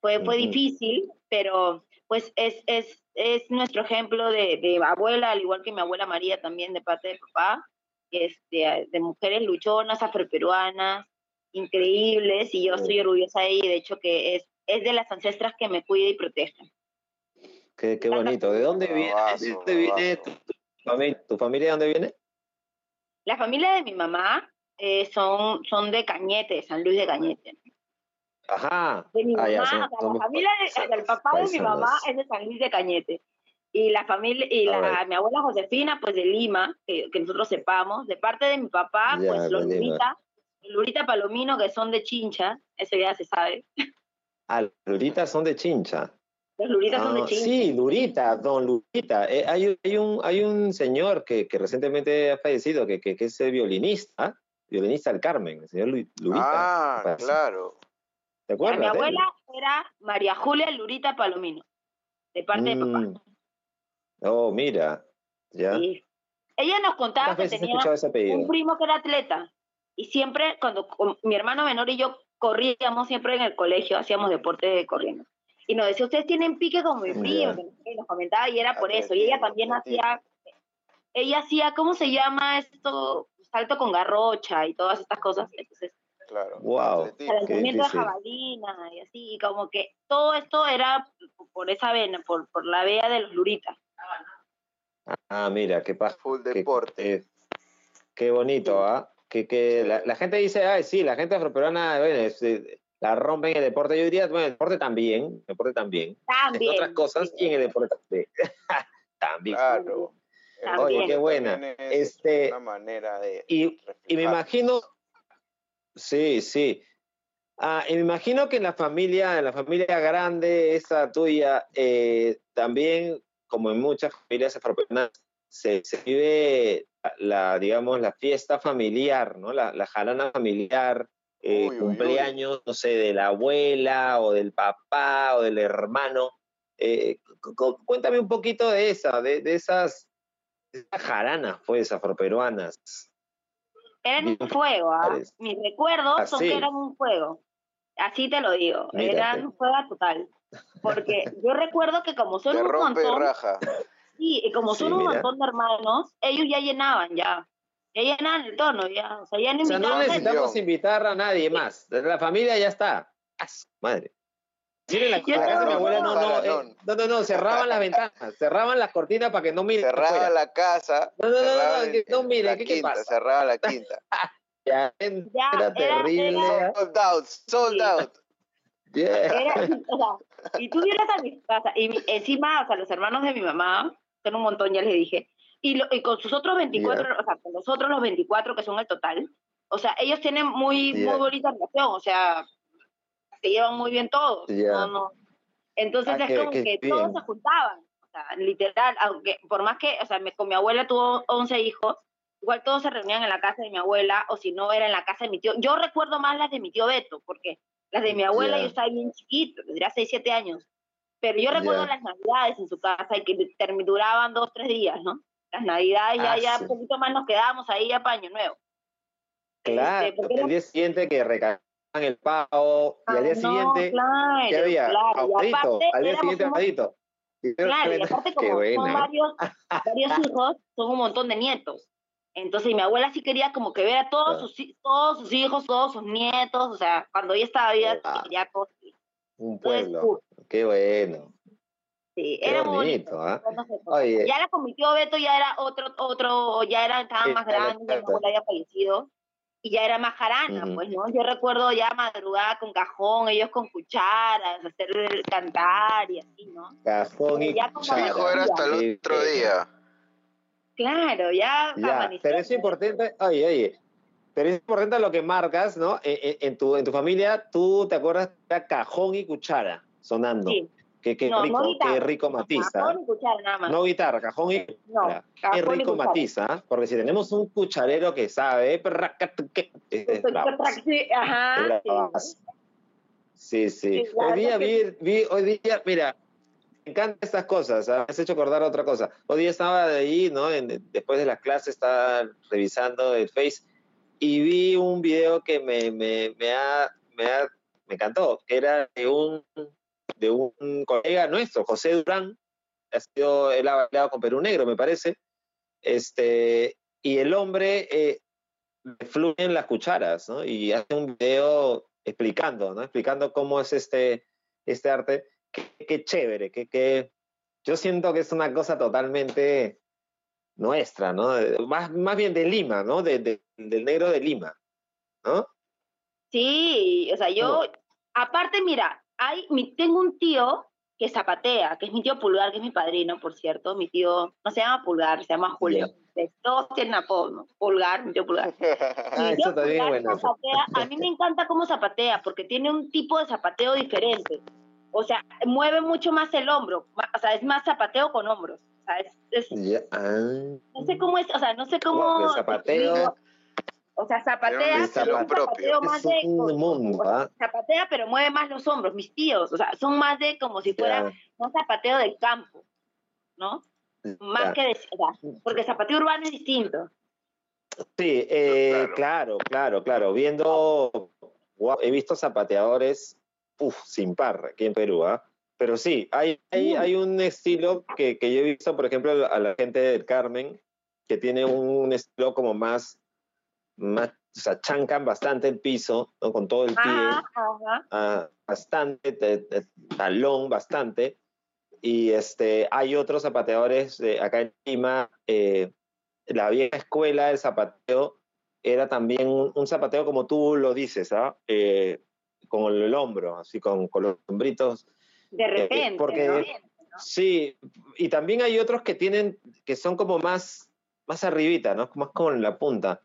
fue, fue difícil, pero pues es, es, es nuestro ejemplo de, de abuela, al igual que mi abuela María también de parte de papá, este, de mujeres luchonas, afroperuanas, increíbles, y yo estoy orgullosa de ella, y de hecho que es, es de las ancestras que me cuida y protege. Qué, qué bonito. ¿De dónde viene, de dónde viene tu, familia? ¿Tu familia de dónde viene? La familia de mi mamá eh, son, son de Cañete, San Luis de Cañete. Ajá. De mi Ah, mamá, ya, o son- sea, somos la familia de- o sea, el papá de mi mamá es de San Luis de Cañete. Y la familia, y la, mi abuela Josefina, pues de Lima, que, que nosotros sepamos. De parte de mi papá, Ya, pues los de Lima. Lurita, Palomino, que son de Chincha, eso ya se sabe. Ah, Lurita son de Chincha. Los Luritas son de Ah, Chincha. sí, Lurita, don Lurita. Eh, hay, un- hay, un, hay un señor que, que recientemente ha fallecido, que, que, que es eh, violinista, violinista del Carmen, el señor Lu- Lurita. Ah, claro. ¿Te acuerdas? mi él? abuela era María Julia Lurita Palomino, de parte de papá. Mm. Oh, mira. Ya. Sí. Ella nos contaba ¿Cuántas que tenía escuchado ese apellido? un primo que era atleta y siempre cuando con- mi hermano menor y yo corríamos siempre en el colegio, hacíamos deporte corriendo. Y nos decía, ustedes tienen pique como mi primo, Ya. que no sé qué, y nos comentaba y era por eso. Y ella también hacía, ella hacía, ¿cómo se llama esto? Salto con garrocha y todas estas cosas. Entonces, Claro. Wow. lanzamiento de jabalina y así, y como que todo esto era por esa vena, por, por la vea de los luritas. Ah, mira, qué pasa. Full Qué, deporte. eh, qué bonito, ¿ah? Que, que la, la gente dice, ay, sí, la gente afroperuana, bueno, es, eh, la rompen en el deporte. Yo diría, bueno, el deporte también, el deporte también. También. En otras cosas y en el deporte también. también. Claro. También. Oye, qué buena. Es Este, una manera de y, y me imagino, sí, sí. Ah, y me imagino que en la familia, en la familia grande, esa tuya, eh, también, como en muchas familias afroperuanas, se, se vive la, digamos, la fiesta familiar, ¿no? La, la jarana familiar, eh, Uy, uy, cumpleaños, no sé, de la abuela o del papá o del hermano. Eh, cu- cu- cuéntame un poquito de esa, de, de esas, de esas jaranas, pues, afroperuanas. Eran un fuego, ¿ah? Mis recuerdos son que eran un fuego. Así te lo digo. Mírate. Eran un fuego total. Porque yo recuerdo que como son Te un rompe montón, raja. Sí, y como Sí, son un mira. montón de hermanos, ellos ya llenaban ya. Ya llenaban el tono, ya. O sea, ya no O sea, no necesitamos invitar a nadie más. La familia ya está. ¡Ah, madre! Sí, en la, casa de mi no, abuela no, no, eh, no, no, no, cerraban las ventanas, cerraban las cortinas para que no miren Cerraba afuera. la casa. No, no, no, no, cerraba no, que no mire, ¿qué- quinta, pasa? Cerraba la quinta. Ya, Ya, era era- terrible. era- sold out, sold Sí. out. Yeah. Era, o sea, y tú vienes a mi casa, y mi- encima, o sea, los hermanos de mi mamá, son un montón, ya les dije, y, lo- y con sus otros 24, o sea, con los otros los 24 que son el total, o sea, ellos tienen muy, Ya. muy bonita relación, o sea, se llevan muy bien todos, Ya. no, no. Entonces Ah, es qué- como que bien. todos se juntaban, o sea, literal, aunque por más que, o sea, me- con mi abuela tuvo 11 hijos, igual todos se reunían en la casa de mi abuela, o si no, era en la casa de mi tío. Yo recuerdo más las de mi tío Beto, porque las de mi abuela yo estaba bien chiquito, tendría 6, 7 años. Pero yo recuerdo Ya. las navidades en su casa y que duraban dos, tres días, ¿no? Las navidades ya, Ah, ya sí. un poquito más nos quedábamos ahí ya para Año Nuevo. Claro, Este, porque era- el día siguiente que recargan el pavo, y al día Ah, no, siguiente, claro, ¿qué había? claro. Y al día siguiente. Y- Claro, y aparte como son varios, varios hijos, son un montón de nietos. Entonces mi abuela sí quería como que ver a todos, Ah. sus, todos sus hijos, todos sus nietos, o sea, cuando ella estaba viva, Ah. quería todos. Un Entonces, pueblo. uf, Qué bueno. sí, Qué era muy bonito, bonito. ¿ah? Se- Oye. Ya la con mi tío Beto ya era otro, otro, ya era, estaba más ya grande, ya abuela había fallecido, y ya era más jarana, pues, ¿no? Yo recuerdo ya madrugada con cajón, ellos con cucharas, hacer cantar y así, ¿no? Cajón y Ya Su hijo cuchara. era hasta el otro día. Claro, ya, Ya, pero es importante, oye, oye, pero es importante lo que marcas, ¿no? En, en- en tu, en tu familia, tú te acuerdas de cajón y cuchara sonando. Sí. Qué, qué No, no rico, guitarra. qué rico matiza. Cajón y cuchara nada más. No guitarra, cajón y No, cuchara. Qué cajón y rico matiza, porque si tenemos un cucharero que sabe, es bravo. Sí, Ajá. Es sí. Sí, la Hoy día vi, vi- hoy día, mira, me encantan estas cosas, ¿ah? me has hecho acordar otra cosa. Hoy día estaba de ahí, ¿no? En- después de las clases estaba revisando el Face y vi un video que me, me, me, ha, me, ha- me encantó, que era de un, de un colega nuestro, José Durán, ha sido, él ha bailado con Perú Negro, me parece, este, y el hombre eh, fluyen las cucharas, ¿no? Y hace un video explicando, ¿no? Explicando cómo es este, este arte. Qué, qué chévere, que, que yo siento que es una cosa totalmente nuestra, ¿no? Más, más bien de Lima, ¿no? De, de- del negro de Lima, ¿no? Sí, o sea, yo, aparte, mira, hay, mi, tengo un tío que zapatea, que es mi tío Pulgar, que es mi padrino, por cierto. Mi tío no se llama Pulgar, se llama Julio. Todos tienen apodo, ¿no? Pulgar, mi tío Pulgar. Ah, Mi tío eso también Pulgar bueno. zapatea, a mí me encanta cómo zapatea, porque tiene un tipo de zapateo diferente. O sea, mueve mucho más el hombro, o sea, es más zapateo con hombros. O sea, es, ah, no sé cómo es, o sea, no sé cómo... el zapateo. O sea, zapatea, un pero un zapateo más es de... zapatea, pero mueve más los hombros, mis tíos, o sea, son más de como si fuera un zapateo del campo, ¿no? Más que de, sea, porque zapateo urbano es distinto. Sí, eh, Claro. claro, claro, claro. Viendo, he visto zapateadores, uf, sin par aquí en Perú, ¿ah? Pero sí, hay, hay, hay un estilo que, que yo he visto, por ejemplo, a la gente del Carmen, que tiene un estilo como más, más o sea, chancan bastante el piso, ¿no? Con todo el pie, Ajá, ajá. ah, bastante, talón bastante. Y este, hay otros zapateadores eh, acá en Lima, eh, la vieja escuela del zapateo era también un, un zapateo como tú lo dices, ¿ah? Eh, con el, hombro, así con, con los hombritos. De repente, porque- ¿no? Sí, y también hay otros que tienen, que son como más, más arribita, ¿no? Más como en la punta.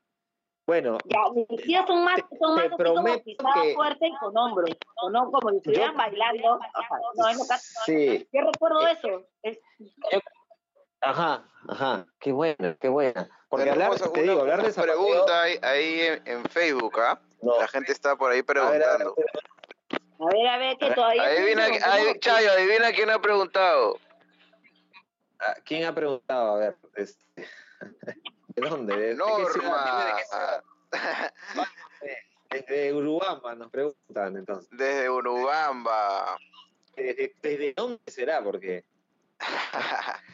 Bueno, Ya, mis tíos son más, son más te así como que- fuerte y con hombros, o no como si estuvieran Yo- bailando. O sea, no, es lo que sí, Yo recuerdo eso. Es, ajá, ajá, qué buena, qué buena. Porque hablar, te una- digo, hablar de zapateo... pregunta ahí, ahí en, en Facebook, ¿ah? No. La gente está por ahí A ver, a ver, preguntando. a ver, a ver, que todavía... Adivina, siguen adi- preguntando. Chayo, adivina quién ha preguntado. ah, ¿Quién ha preguntado? A ver, este, ¿de dónde? ¿De? Dime de qué. Norma, Desde Urubamba nos preguntan entonces. desde Urubamba. ¿Desde, desde dónde será? Porque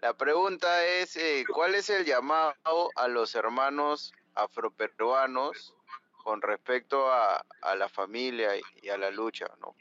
La pregunta es, eh, ¿cuál es el llamado a los hermanos afroperuanos con respecto a, a la familia y, y a la lucha, no?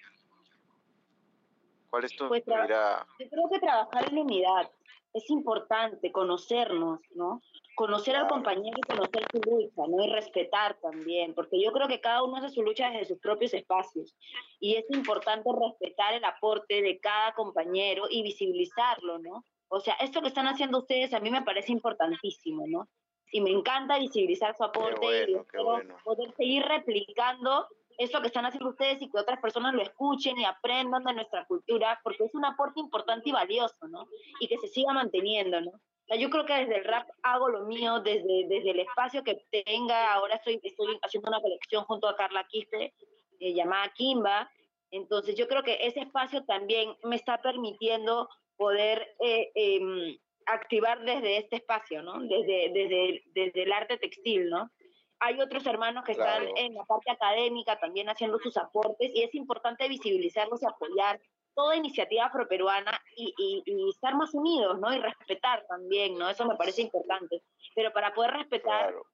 ¿Cuál es tu Pues, mirada? Yo creo que trabajar en unidad es importante, conocernos, ¿no? Conocer al compañero y conocer su lucha, ¿no? Y respetar también, porque yo creo que cada uno hace su lucha desde sus propios espacios. Y es importante respetar el aporte de cada compañero y visibilizarlo, ¿no? O sea, esto que están haciendo ustedes a mí me parece importantísimo, ¿no? Y me encanta visibilizar su aporte y bueno, espero bueno. poder seguir replicando eso que están haciendo ustedes y que otras personas lo escuchen y aprendan de nuestra cultura, porque es un aporte importante y valioso, ¿no? Y que se siga manteniendo, ¿no? O sea, yo creo que desde el rap hago lo mío, desde, desde el espacio que tenga, ahora estoy, estoy haciendo una colección junto a Carla Quispe, eh, llamada Kimba, entonces yo creo que ese espacio también me está permitiendo poder eh, em, activar desde este espacio, ¿no? Desde, desde, desde el arte textil, ¿no? Hay otros hermanos que Claro. están en la parte académica también haciendo sus aportes y es importante visibilizarlos y apoyar toda iniciativa afroperuana y, y, y estar más unidos, ¿no? Y respetar también, ¿no? Eso me parece importante. Pero para poder respetar Claro.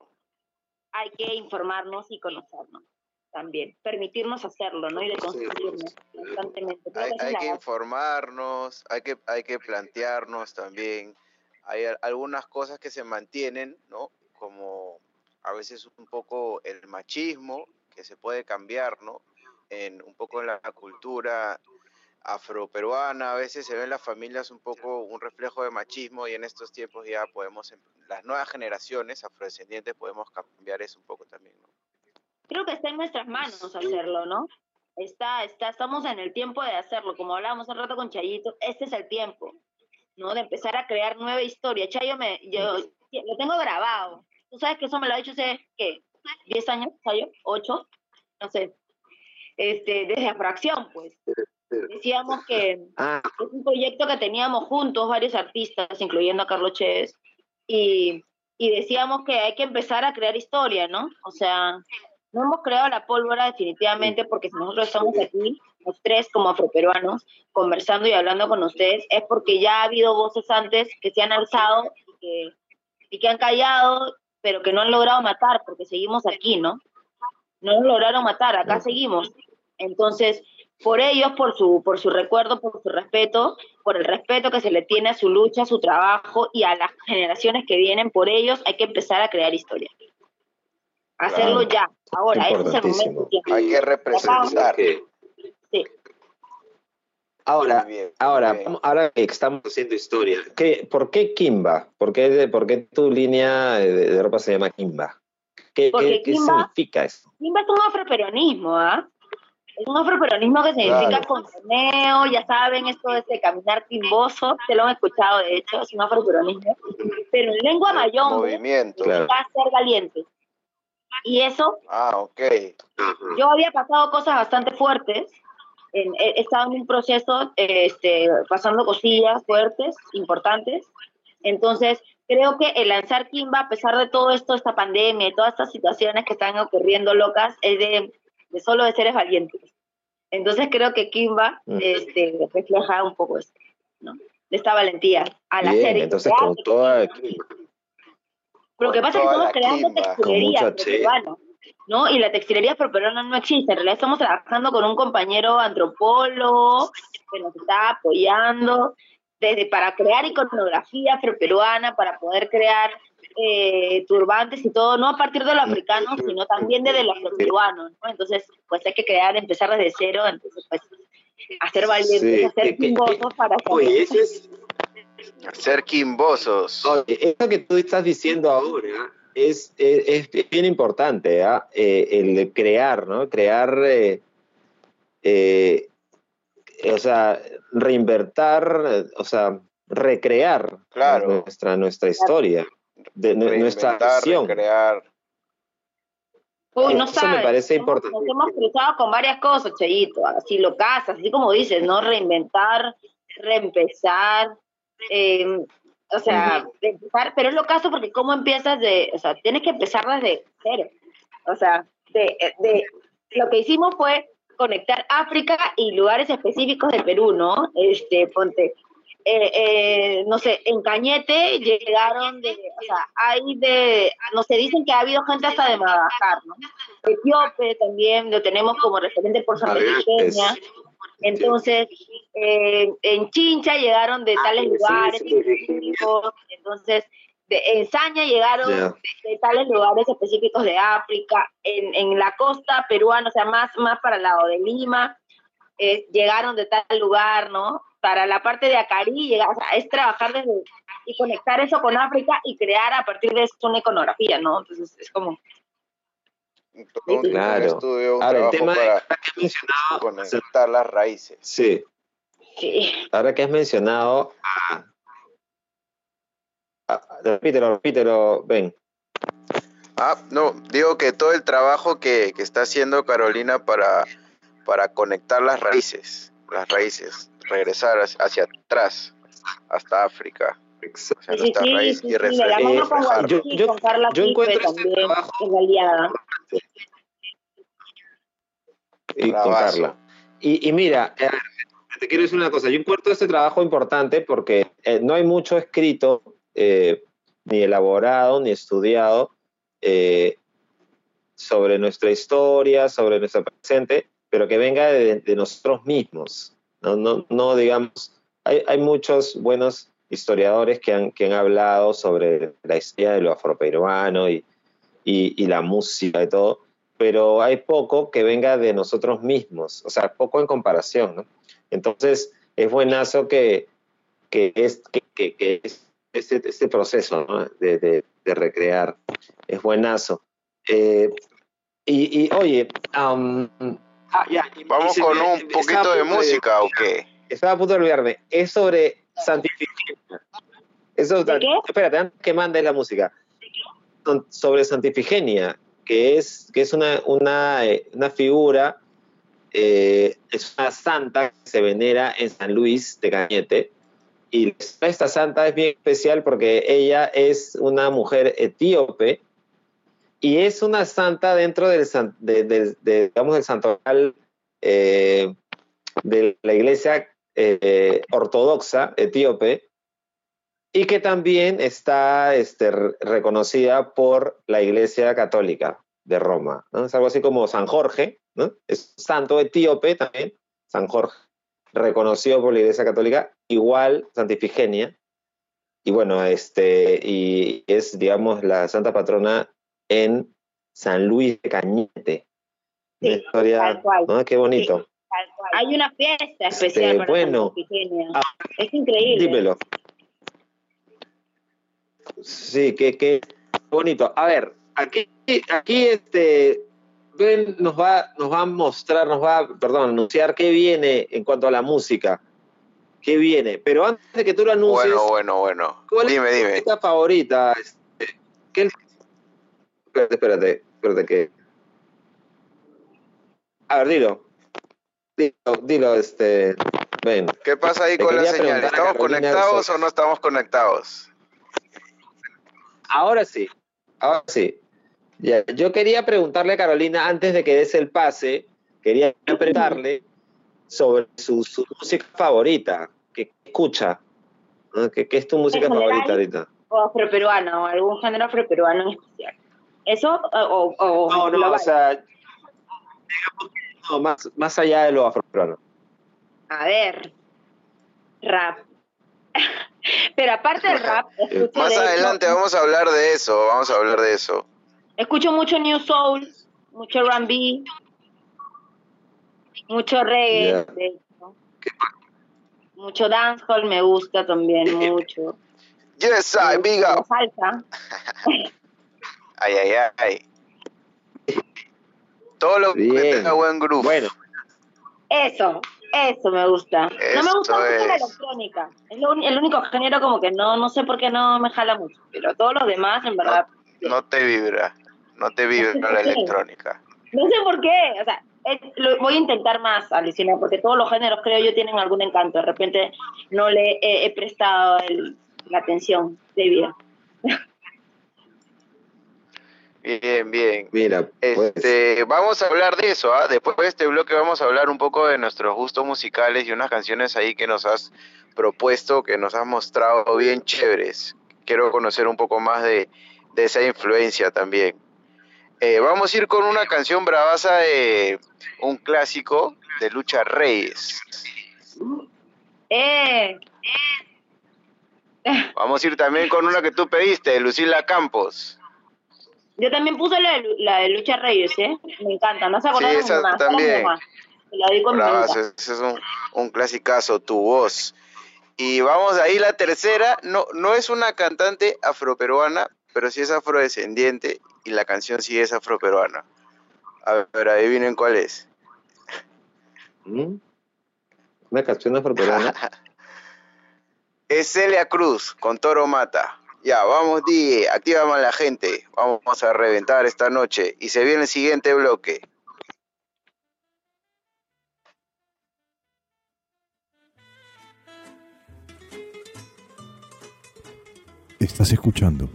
hay que informarnos y conocernos también, permitirnos hacerlo, ¿no? Y de construirnos constantemente. Creo Hay, que hay que informarnos, hay que, hay que plantearnos también. Hay al- algunas cosas que se mantienen, ¿no? Como a veces un poco el machismo, que se puede cambiar, ¿no? En, un poco en la cultura afroperuana, a veces se ven las familias un poco un reflejo de machismo y en estos tiempos ya podemos, em- las nuevas generaciones afrodescendientes podemos cambiar eso un poco también, ¿no? creo que está en nuestras manos hacerlo, ¿no? Está, está, estamos en el tiempo de hacerlo, como hablábamos hace rato con Chayito, este es el tiempo, ¿no? De empezar a crear nueva historia. Chayo me, yo lo tengo grabado. Tú sabes que eso me lo ha dicho hace, ¿qué? ¿10 años, Chayo? ¿8? No sé. Este, desde Afracción, pues. Decíamos que Ah, es un proyecto que teníamos juntos, varios artistas, incluyendo a Carlos Chévez, y, y decíamos que hay que empezar a crear historia, ¿no? O sea, no hemos creado la pólvora definitivamente porque si nosotros estamos aquí, los tres como afroperuanos, conversando y hablando con ustedes, es porque ya ha habido voces antes que se han alzado y que, y que han callado, pero que no han logrado matar, porque seguimos aquí, ¿no? No nos lograron matar, acá seguimos. Entonces, por ellos, por su, por su recuerdo, por su respeto, por el respeto que se le tiene a su lucha, a su trabajo y a las generaciones que vienen, por ellos hay que empezar a crear historia. Hacerlo ya, ahora, ese es el momento. ya. Hay que representar. Sí. ahora, bien, ahora, bien. ahora que estamos haciendo historia, ¿qué, ¿por qué Kimba? ¿Por qué, por qué tu línea de, de ropa se llama Kimba? ¿Qué, Porque qué- qué Kimba- significa eso? Kimba es un afroperonismo, ¿ah? Es un afroperonismo que se identifica Claro. con ya saben, esto de ese caminar timboso, se lo han escuchado de hecho, es un afroperonismo. Pero en lengua mayombe, Movimiento. Claro. va a ser valiente. Y eso Ah, ok. yo había pasado cosas bastante fuertes. en- he estado en un proceso, eh, este, pasando cosillas fuertes, importantes. Entonces, creo que el lanzar Kimba, a pesar de todo esto, esta pandemia y todas estas situaciones que están ocurriendo locas, es de, de solo de seres valientes. Entonces, creo que Kimba Mm. este, refleja un poco esto, ¿no? De esta valentía al Bien, hacer. entonces crear. con toda Kimba. Pero lo que pasa es que estamos creando textilería peruana, ¿no? Y la textilería peruana no existe. En realidad estamos trabajando con un compañero antropólogo que nos está apoyando desde para crear iconografía peruana, para poder crear eh, turbantes y todo, no a partir de lo africano, sino también desde lo afroperuano, ¿no? Entonces, pues hay que crear, empezar desde cero, entonces, pues, hacer valientes, Sí, hacer chingosos para. Oye, eso es, Ser quimbosos. Oye, eso que tú estás diciendo ahora es, es, es bien importante, ¿ah? Eh, el de crear, ¿no? Crear, eh, eh, o sea, reinvertir, eh, o sea, recrear Claro. nuestra, nuestra historia, de, nuestra recrear. Uy, no Eso sabes. me parece importante. Nos hemos cruzado con varias cosas, Chayito, así lo casas, así como dices, ¿no? Reinventar, reempezar, eh, o sea, empezar, pero es lo caso porque cómo empiezas de, o sea, tienes que empezar desde cero. O sea, de, de lo que hicimos fue conectar África y lugares específicos de Perú, ¿no? Este, ponte, eh, eh, no sé, en Cañete llegaron de, o sea, hay de, no sé, dicen que ha habido gente hasta de Madagascar, ¿no? Etíope también lo tenemos como referente por Madagascar. Pequeña. Entonces, eh, en Chincha llegaron de tales sí, lugares entonces de, en Saña llegaron de, de tales lugares específicos de África, en, en la costa peruana, o sea, más, más para el lado de Lima, eh, llegaron de tal lugar, ¿no? Para la parte de Acari, llega, o sea, es trabajar desde y conectar eso con África y crear a partir de eso una iconografía, ¿no? Entonces es como, Un, un Claro. estudio, un Ahora, el tema de- para ahora que has mencionado, conectar las raíces. sí, sí, ahora que has mencionado a, a- repítelo, repítelo, ven. Ah, no, digo que todo el trabajo que, que está haciendo Carolina para, para conectar las raíces, las raíces, regresar hacia, atrás, hasta África, sí, sí, raíz sí, y la reflejar. con. Yo- con Carla encuentro este también, trabajo- que es la aliada. y Bravazo. contarla. Y, y mira, eh, te quiero decir una cosa, yo encuentro este trabajo importante porque eh, no hay mucho escrito, eh, ni elaborado, ni estudiado eh, sobre nuestra historia, sobre nuestro presente, pero que venga de, nosotros mismos. No, digamos, hay, muchos buenos historiadores que han, hablado sobre la historia de lo afroperuano y, y, la música y todo, pero hay poco que venga de nosotros mismos, o sea, poco en comparación, ¿no? Entonces, es buenazo que, que es este, este proceso ¿no? de, de, de recrear, es buenazo. Eh, y, y, oye, um, ah, ya, y- Vamos y con me- un poquito de música, ¿o qué? Estaba a punto de olvidarme, es sobre Santifigenia. Eso, ¿De qué? Espérate, antes que mandes la música. Sobre Santifigenia, que es, que es una, una, eh, una figura, eh, es una santa que se venera en San Luis de Cañete. Y esta santa es bien especial porque ella es una mujer etíope y es una santa dentro del, de, de- digamos, del santoral eh, de la iglesia eh, ortodoxa etíope y que también está este, re- reconocida por la iglesia católica de Roma. Es algo así como San Jorge, es santo etíope también, San Jorge, reconocido por la iglesia católica, igual Santifigenia, y bueno, este, y es, digamos, la santa patrona en San Luis de Cañete. Una historia. ¿no? Qué bonito. Hay una fiesta especial Este, para bueno. Santa Ifigenia. Ah, es increíble. Dímelo. Sí, qué, qué bonito. A ver, aquí, aquí este, Ben nos va, nos va a mostrar, nos va, perdón, anunciar qué viene en cuanto a la música. ¿Qué viene? Pero antes de que tú lo anuncies, Bueno, bueno, bueno. ¿cuál Dime, es tu dime. música favorita? Este, ¿qué- Espérate, espérate, espérate que. A ver, dilo. Dilo, dilo, este. Ven. ¿Qué pasa ahí Te con la señal? a ¿Estamos conectados o no estamos conectados? Ahora sí, ahora sí. Ya, yo quería preguntarle a Carolina, antes de que des el pase, quería preguntarle sobre su, su música favorita, que escucha, ¿no? ¿Qué, qué es tu música general? favorita ahorita? o afroperuano, o algún género afroperuano en especial. ¿Eso o, o, No, no, global? o sea, no, más, más allá de lo afroperuano. A ver, rap. Pero aparte del rap, Más de adelante vamos a hablar de eso, vamos a hablar de eso. Escucho mucho New Soul, mucho R&B, mucho reggae, Yeah. de hecho. mucho dancehall me gusta también mucho. Yes, I, big up. salsa. Ay, ay, ay. Todo lo que tenga buen grupo. Bueno, Eso, eso me gusta. no me gusta mucho la electrónica. Es lo el único género como que no, no sé por qué no me jala mucho. Pero todos los demás, en verdad, No te vibra, no te vibra la electrónica. no sé por qué. O sea, es- lo, voy a intentar más, Alicina, porque todos los géneros creo yo tienen algún encanto. De repente no le he, he prestado el- la atención debida. Bien, bien. mira, pues, Este, vamos a hablar de eso, ¿ah? Después de este bloque vamos a hablar un poco de nuestros gustos musicales y unas canciones ahí que nos has propuesto, que nos has mostrado bien chéveres. Quiero conocer un poco más de, de esa influencia también. Eh, vamos a ir con una canción bravaza de un clásico de Lucha Reyes. Eh, Vamos a ir también con una que tú pediste, de Lucila Campos. yo también puse la, de Lu- la de Lucha Reyes, ¿eh? Me encanta. No se acuerdan Sí, esa también. la Bravazo, ese es un, un clasicazo, tu voz. Y vamos ahí, la tercera, no, no es una cantante afroperuana, pero sí es afrodescendiente y la canción sí es afroperuana. A ver, adivinen cuál es. ¿mm? una canción afroperuana. Es Celia Cruz con Toro Mata. Ya, vamos, DJ, activa más la gente. Vamos a reventar esta noche. Y se viene el siguiente bloque. Estás escuchando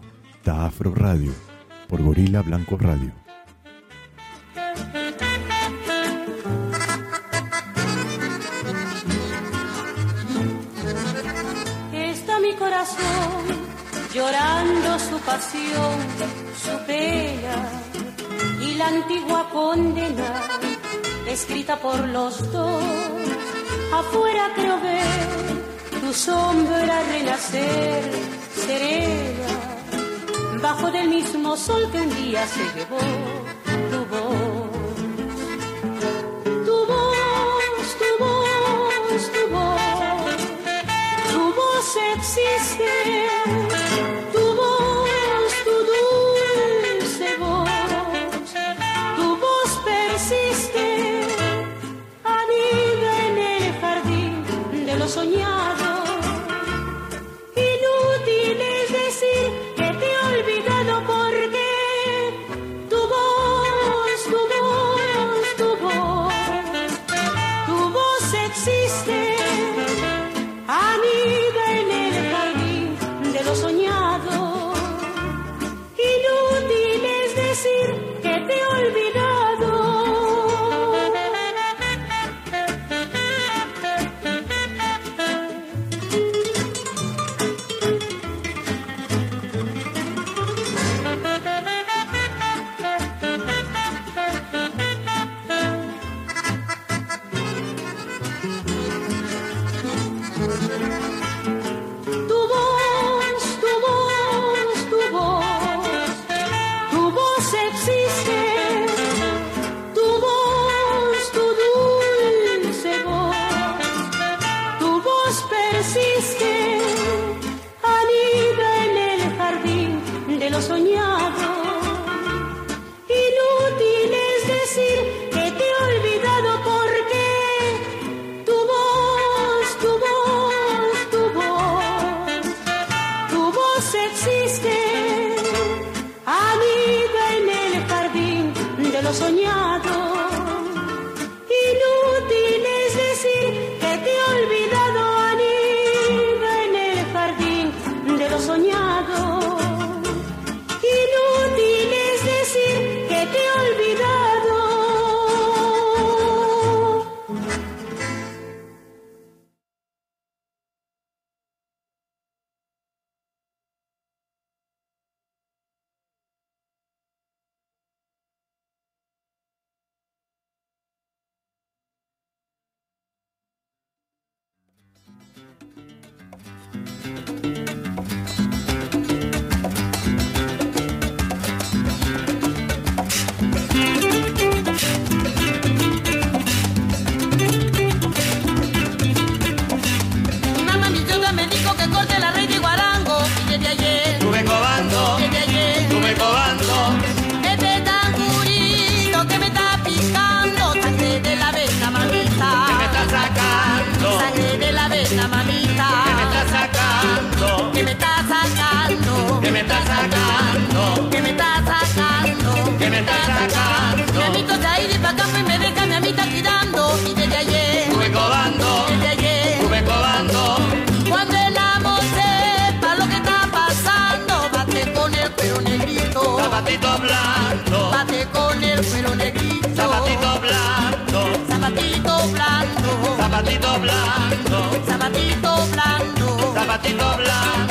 Ta Afro Radio por Gorila Blanco Radio. Está mi corazón llorando su pasión, su pena y la antigua condena escrita por los dos. Afuera creo ver tu sombra renacer serena bajo del mismo sol que un día se llevó tu voz. Blando, zapatito blando, zapatito blando,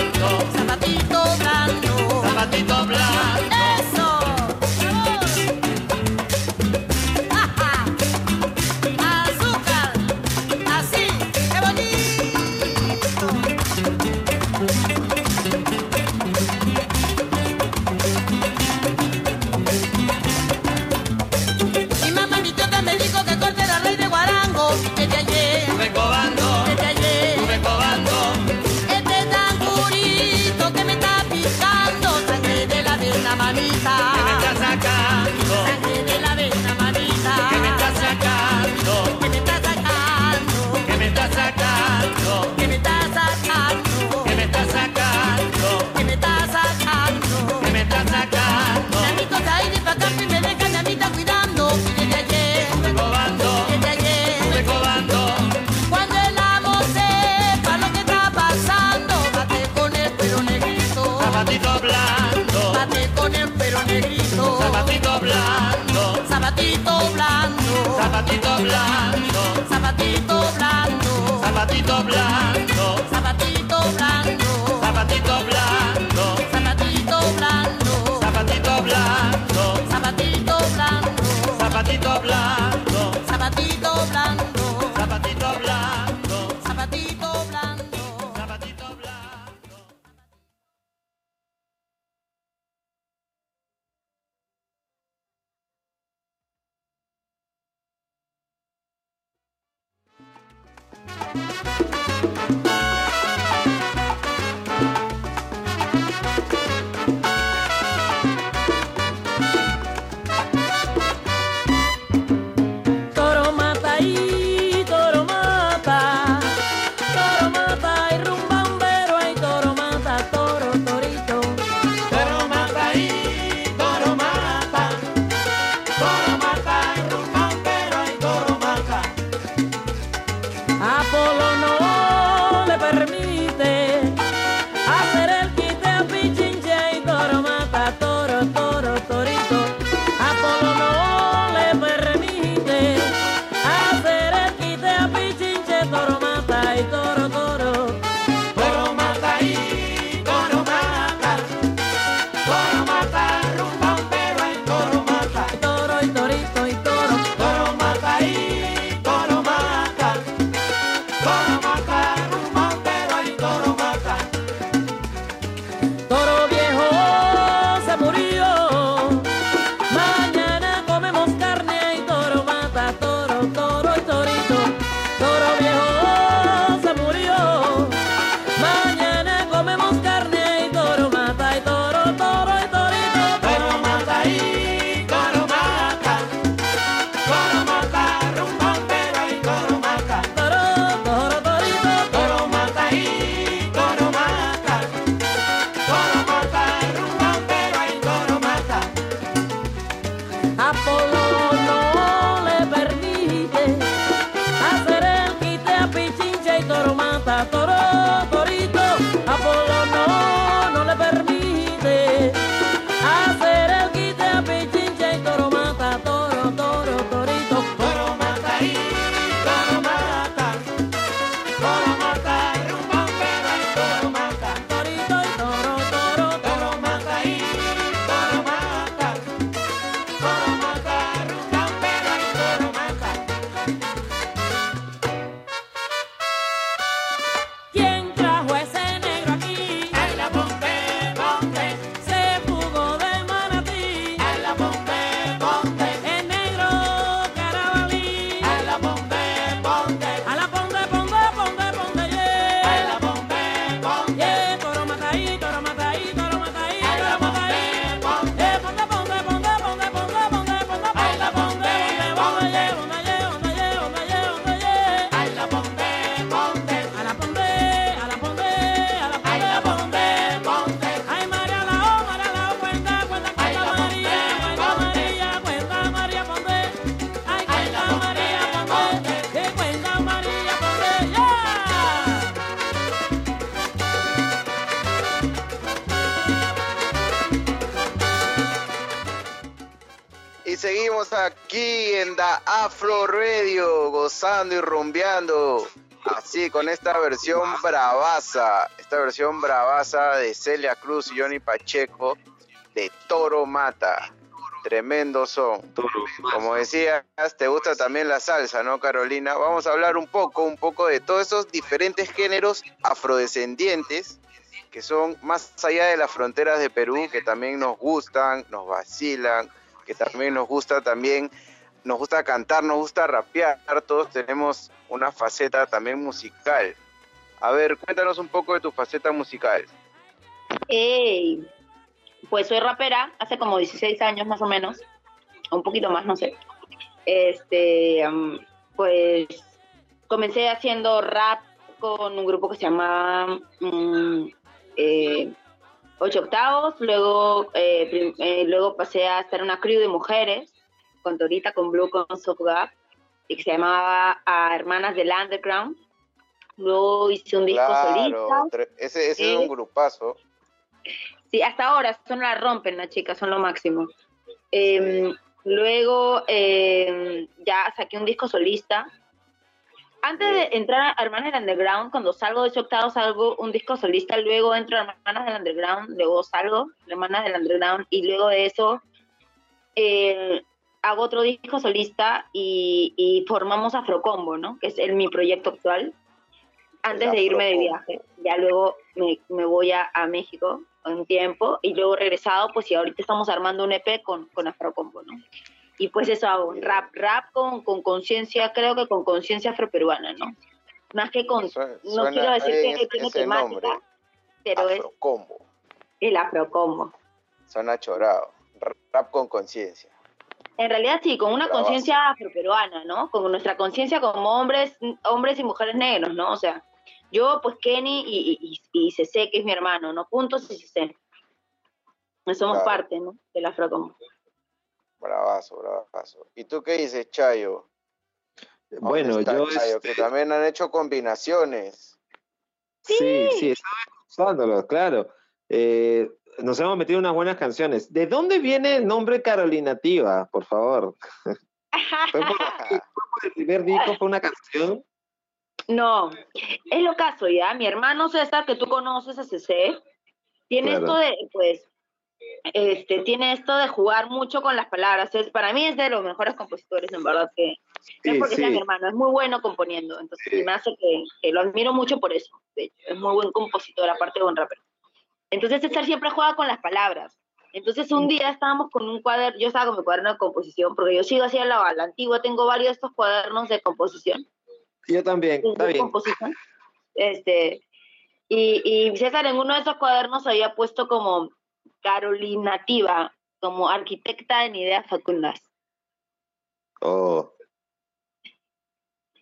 con esta versión bravaza, esta versión bravaza de Celia Cruz y Johnny Pacheco de Toro Mata. Tremendo son. Como decías, te gusta también la salsa, ¿no, Carolina? Vamos a hablar un poco, un poco de todos esos diferentes géneros afrodescendientes que son más allá de las fronteras de Perú, que también nos gustan, nos vacilan, que también nos gusta también, nos gusta cantar, nos gusta rapear, todos tenemos una faceta también musical. A ver, cuéntanos un poco de tu faceta musical. Ey, pues soy rapera hace como 16 años más o menos, un poquito más, no sé. Este, pues comencé haciendo rap con un grupo que se llama mm, eh, Ocho Octavos, luego, eh, eh, luego pasé a estar en una crew de mujeres, con Torita, con Blue, con Soft Gap, y que se llamaba a Hermanas del Underground. Luego hice un disco solista. Claro, tre- ese, ese es un grupazo. Sí, hasta ahora son la rompen las chicas, son lo máximo. Eh, luego eh, ya saqué un disco solista. Antes de entrar a Hermanas del Underground, cuando salgo de ese octavo salgo un disco solista, luego entro a Hermanas del Underground, luego salgo Hermanas del Underground y luego de eso eh, hago otro disco solista y, y formamos Afrocombo, ¿no? Que es el, mi proyecto actual. Antes de irme de viaje, ya luego me, me voy a, a México un tiempo y luego regresado, pues y ahorita estamos armando un EP con, con Afrocombo, ¿no? Y pues eso hago, rap, rap con con conciencia, creo que con conciencia afroperuana, ¿no? Más que con, Su- no suena quiero decir bien que tiene temática, nombre, pero es Afrocombo. el Afrocombo. Suena chorado. Rap con conciencia. En realidad sí, con una conciencia afroperuana, ¿no? Con nuestra conciencia como hombres, hombres y mujeres negros, ¿no? O sea, yo, pues Kenny y, y, y Cece, que es mi hermano, ¿no? Puntos y Cece. Somos Claro. parte, ¿no? Del Afrocombo. Bravazo, bravazo. ¿Y tú qué dices, Chayo? ¿Dónde Bueno, está yo Chayo? este, Que también han hecho combinaciones. sí, sí, estaba escuchándolo, claro. Eh, nos hemos metido unas buenas canciones. ¿De dónde viene el nombre Carolinativa, por favor? ¿Fue por, fue por el primer disco? ¿Fue una canción? No, es lo caso, ¿ya? Mi hermano César, que tú conoces a CC, tiene Claro. esto de, pues, este, tiene esto de jugar mucho con las palabras. Es, para mí es de los mejores compositores, en verdad, que no es Sí, porque sea mi hermano, es muy bueno componiendo. Entonces, Sí. me hace que, que lo admiro mucho por eso. De hecho, es muy buen compositor, aparte de buen rapper. Entonces, César siempre juega con las palabras. Entonces, un día estábamos con un cuaderno, yo estaba con mi cuaderno de composición, porque yo sigo así a la, la antigua, tengo varios de estos cuadernos de composición Yo también, está bien. composición. Este, y, y César en uno de esos cuadernos había puesto como Carolinativa, como arquitecta en ideas fecundas. Oh,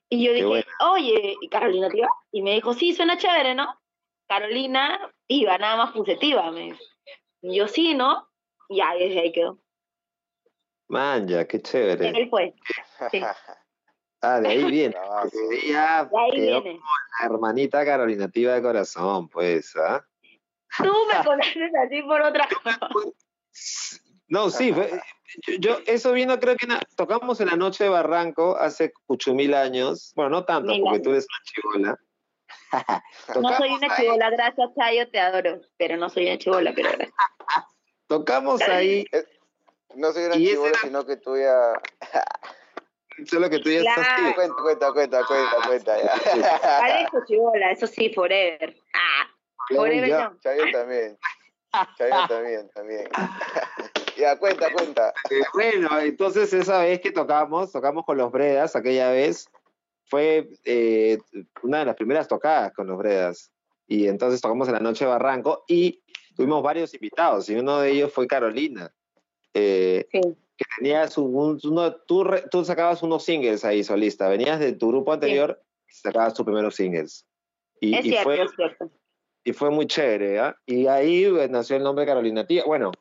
Y yo Qué dije, bueno. oye, ¿y Carolinativa? Y me dijo, sí, suena chévere, ¿no? Carolina, Tiva, nada más puse Tiva, me yo, sí, ¿no? Y ya, ahí quedó. man, ya, qué chévere. ahí fue. Sí. Ah, de ahí viene. De ahí ya De ahí quedó viene. la hermanita Carolinativa de corazón, pues, ¿ah? Tú me conoces así por otra cosa. No, sí, fue- yo, yo- eso vino, creo que na- tocamos en la noche de Barranco hace ocho mil años. Bueno, no tanto, Mil porque años. tú eres una chivola. No soy una ahí, chivola, gracias, Chayo, te adoro. Pero no soy una chivola, pero gracias. tocamos ahí, No soy una era- sino que tú ya... solo que tú ya estás Claro. tío. Cuenta, cuenta, cuenta, cuenta, cuenta. Ya. Parezco chivola, eso sí, forever. Ah, forever ya. no. Chayo también. Chayo también, también. ya, cuenta, cuenta. Eh, Bueno, entonces esa vez que tocamos, tocamos con los Bredas, aquella vez, fue eh, una de las primeras tocadas con los Bredas. Y entonces tocamos en la noche de Barranco y tuvimos varios invitados, y uno de ellos fue Carolina. Eh, Sí. que tenías un, un- uno, tú, tú sacabas unos singles ahí solista, venías de tu grupo anterior y sacabas tus primeros singles. Y, Es y cierto, fue, es cierto. y fue muy chévere, ¿ah? Y ahí eh, nació el nombre Carolina Tía. Bueno,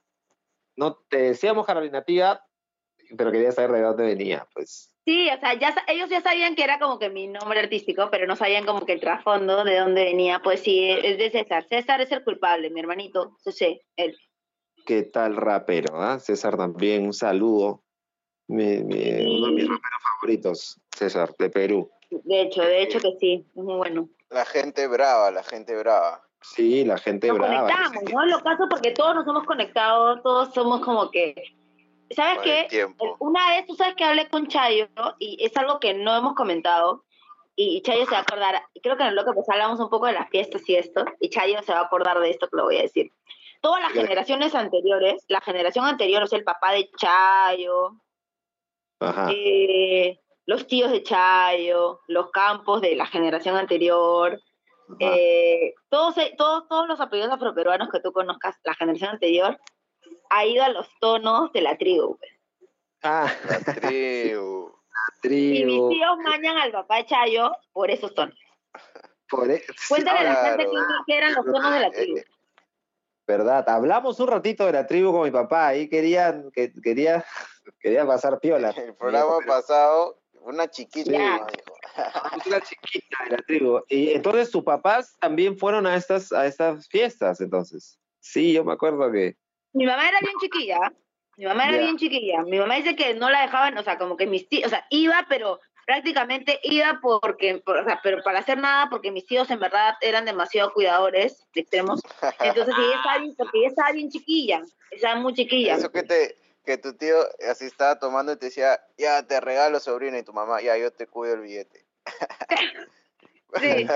no te decíamos Carolina Tía, pero quería saber de dónde venía, pues. Sí, o sea, ya, sa- ellos ya sabían que era como que mi nombre artístico, pero no sabían como que el trasfondo de dónde venía. Pues sí, es de César. César es el culpable, mi hermanito. Sí, sí, él. ¿Qué tal rapero? ah? César también, un saludo. Mi, mi- uno de mis raperos favoritos, César, de Perú. De hecho, de hecho que sí, es muy bueno. La gente brava, la gente brava. Sí, la gente Nos brava. conectamos, ¿no? Lo caso porque todos nos hemos conectado, todos somos como que... ¿Sabes qué? Una vez, tú sabes que hablé con Chayo y es algo que no hemos comentado y Chayo se va a acordar, creo que en lo que pues hablamos un poco de las fiestas y esto, y Chayo se va a acordar de esto que lo voy a decir. Todas las generaciones anteriores, la generación anterior, o sea, el papá de Chayo, Ajá. eh, los tíos de Chayo, los campos de la generación anterior, eh, todos, todos, todos los apellidos afroperuanos que tú conozcas, la generación anterior, ha ido a los tonos de la tribu. pues. Ah, La tribu. Y mis tribu. tíos mañan al papá de Chayo por esos tonos. Por e- Cuéntale a la gente qué, eran los tonos de la tribu. Eh, ¿Verdad? Hablamos un ratito de la tribu con mi papá. Ahí querían, que, quería, quería pasar piola. El programa pasado, una chiquita. Una chiquita de la tribu. Y entonces tus papás también fueron a estas, a estas fiestas, entonces. Sí, yo me acuerdo que. Mi mamá era bien chiquilla. Mi mamá era bien chiquilla. Mi mamá dice que no la dejaban, o sea, como que mis tíos, o sea, iba, pero prácticamente iba porque, por- o sea, pero para hacer nada, porque mis tíos en verdad eran demasiado cuidadores, extremos. Entonces ella estaba bien, porque ella estaba bien chiquilla, estaba muy chiquilla. Eso que te que tu tío así estaba tomando y te decía, ya te regalo sobrina y tu mamá, ya yo te cuido el billete. Sí.